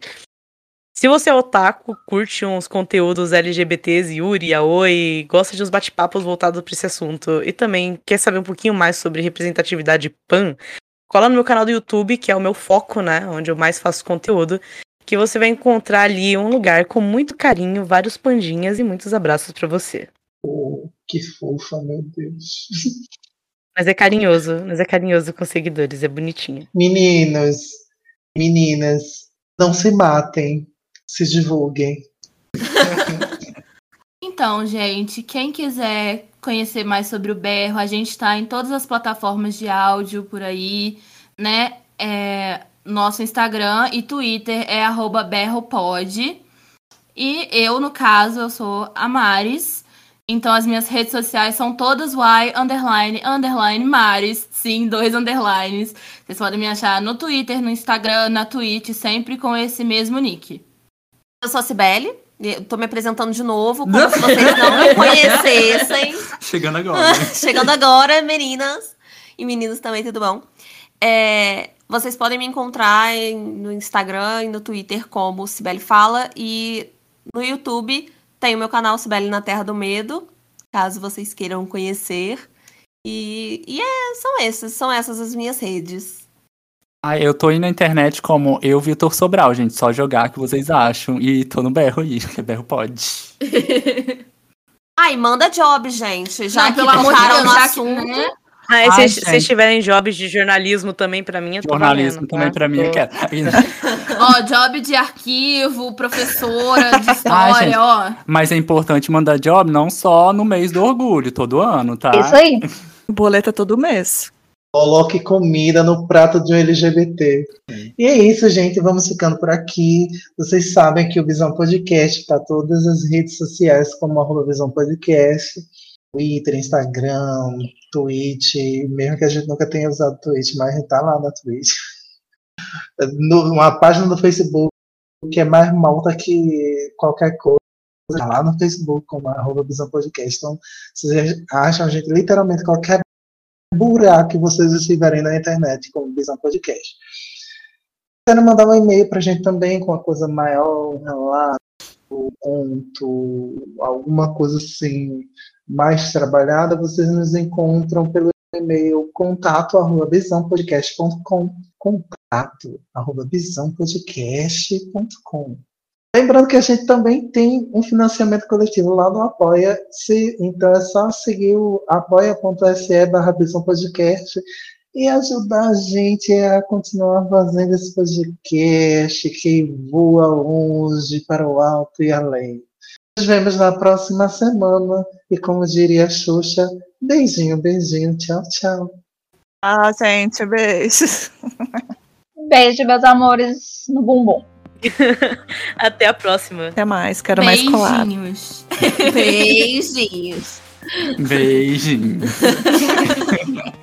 Se você é otaku, curte uns conteúdos LGBTs, Yuri, Aoi, gosta de uns bate-papos voltados para esse assunto e também quer saber um pouquinho mais sobre representatividade pan, cola no meu canal do YouTube, que é o meu foco, né, onde eu mais faço conteúdo, que você vai encontrar ali um lugar com muito carinho, vários pandinhas e muitos abraços para você. Oh, que fofa, meu Deus. (laughs) Mas é carinhoso, mas é carinhoso com seguidores, é bonitinho. Meninos, meninas, não se matem, se divulguem. (laughs) Então, gente, quem quiser conhecer mais sobre o Berro, a gente está em todas as plataformas de áudio por aí, né? É, nosso Instagram e Twitter é berropod. E eu, no caso, eu sou a Maris. Então as minhas redes sociais são todas Y, underline, underline, Maris. Sim, dois underlines. Vocês podem me achar no Twitter, no Instagram, na Twitch, sempre com esse mesmo nick. Eu sou a Cibele. Tô me apresentando de novo, como se vocês não me (laughs) conhecessem. Chegando agora. Né? (laughs) Chegando agora, meninas. E meninos também, tudo bom? É, vocês podem me encontrar no Instagram e no Twitter como Cibele Fala. E no YouTube tem o meu canal Sibeli na Terra do Medo, caso vocês queiram conhecer. E, e é, são essas, são essas as minhas redes. Ah, eu tô aí na internet como eu, Vitor Sobral, gente. Só jogar que vocês acham. E tô no berro aí, (laughs) que berro pode. (laughs) Ai, manda job, gente. Já Não, que tocaram no assunto. Que, né? Ah, se vocês tiverem jobs de jornalismo também para mim, eu tô Jornalismo valendo, também tá? para mim, eu quero. (laughs) ó, job de arquivo, professora de (laughs) história, Ai, ó. Mas é importante mandar job não só no mês do orgulho, todo ano, tá? Isso aí. (laughs) Boleta todo mês. Coloque comida no prato de um LGBT. E é isso, gente. Vamos ficando por aqui. Vocês sabem que o Visão Podcast está todas as redes sociais como arroba Visão Podcast. Twitter, Instagram, Twitch, mesmo que a gente nunca tenha usado Twitch, mas a gente tá lá na Twitch. Uma página do Facebook que é mais malta que qualquer coisa, tá lá no Facebook, como arroba Visão Podcast. Então, vocês acham a gente literalmente qualquer buraco que vocês estiverem na internet como Visão Podcast. Quero mandar um e-mail pra gente também com uma coisa maior, um relato, um conto, alguma coisa assim mais trabalhada, vocês nos encontram pelo e-mail contato arroba visãopodcast.com contato arroba visãopodcast.com Lembrando que a gente também tem um financiamento coletivo lá no Apoia-se, então é só seguir o apoia.se barra Podcast e ajudar a gente a continuar fazendo esse podcast que voa longe para o alto e além. Vemos na próxima semana. E como diria a Xuxa, beijinho, beijinho, tchau, tchau. Ah, gente, beijos. Beijo, meus amores, no bumbum. (laughs) Até a próxima. Até mais, quero mais colado. Beijinhos. Beijinhos. Beijinho. (laughs)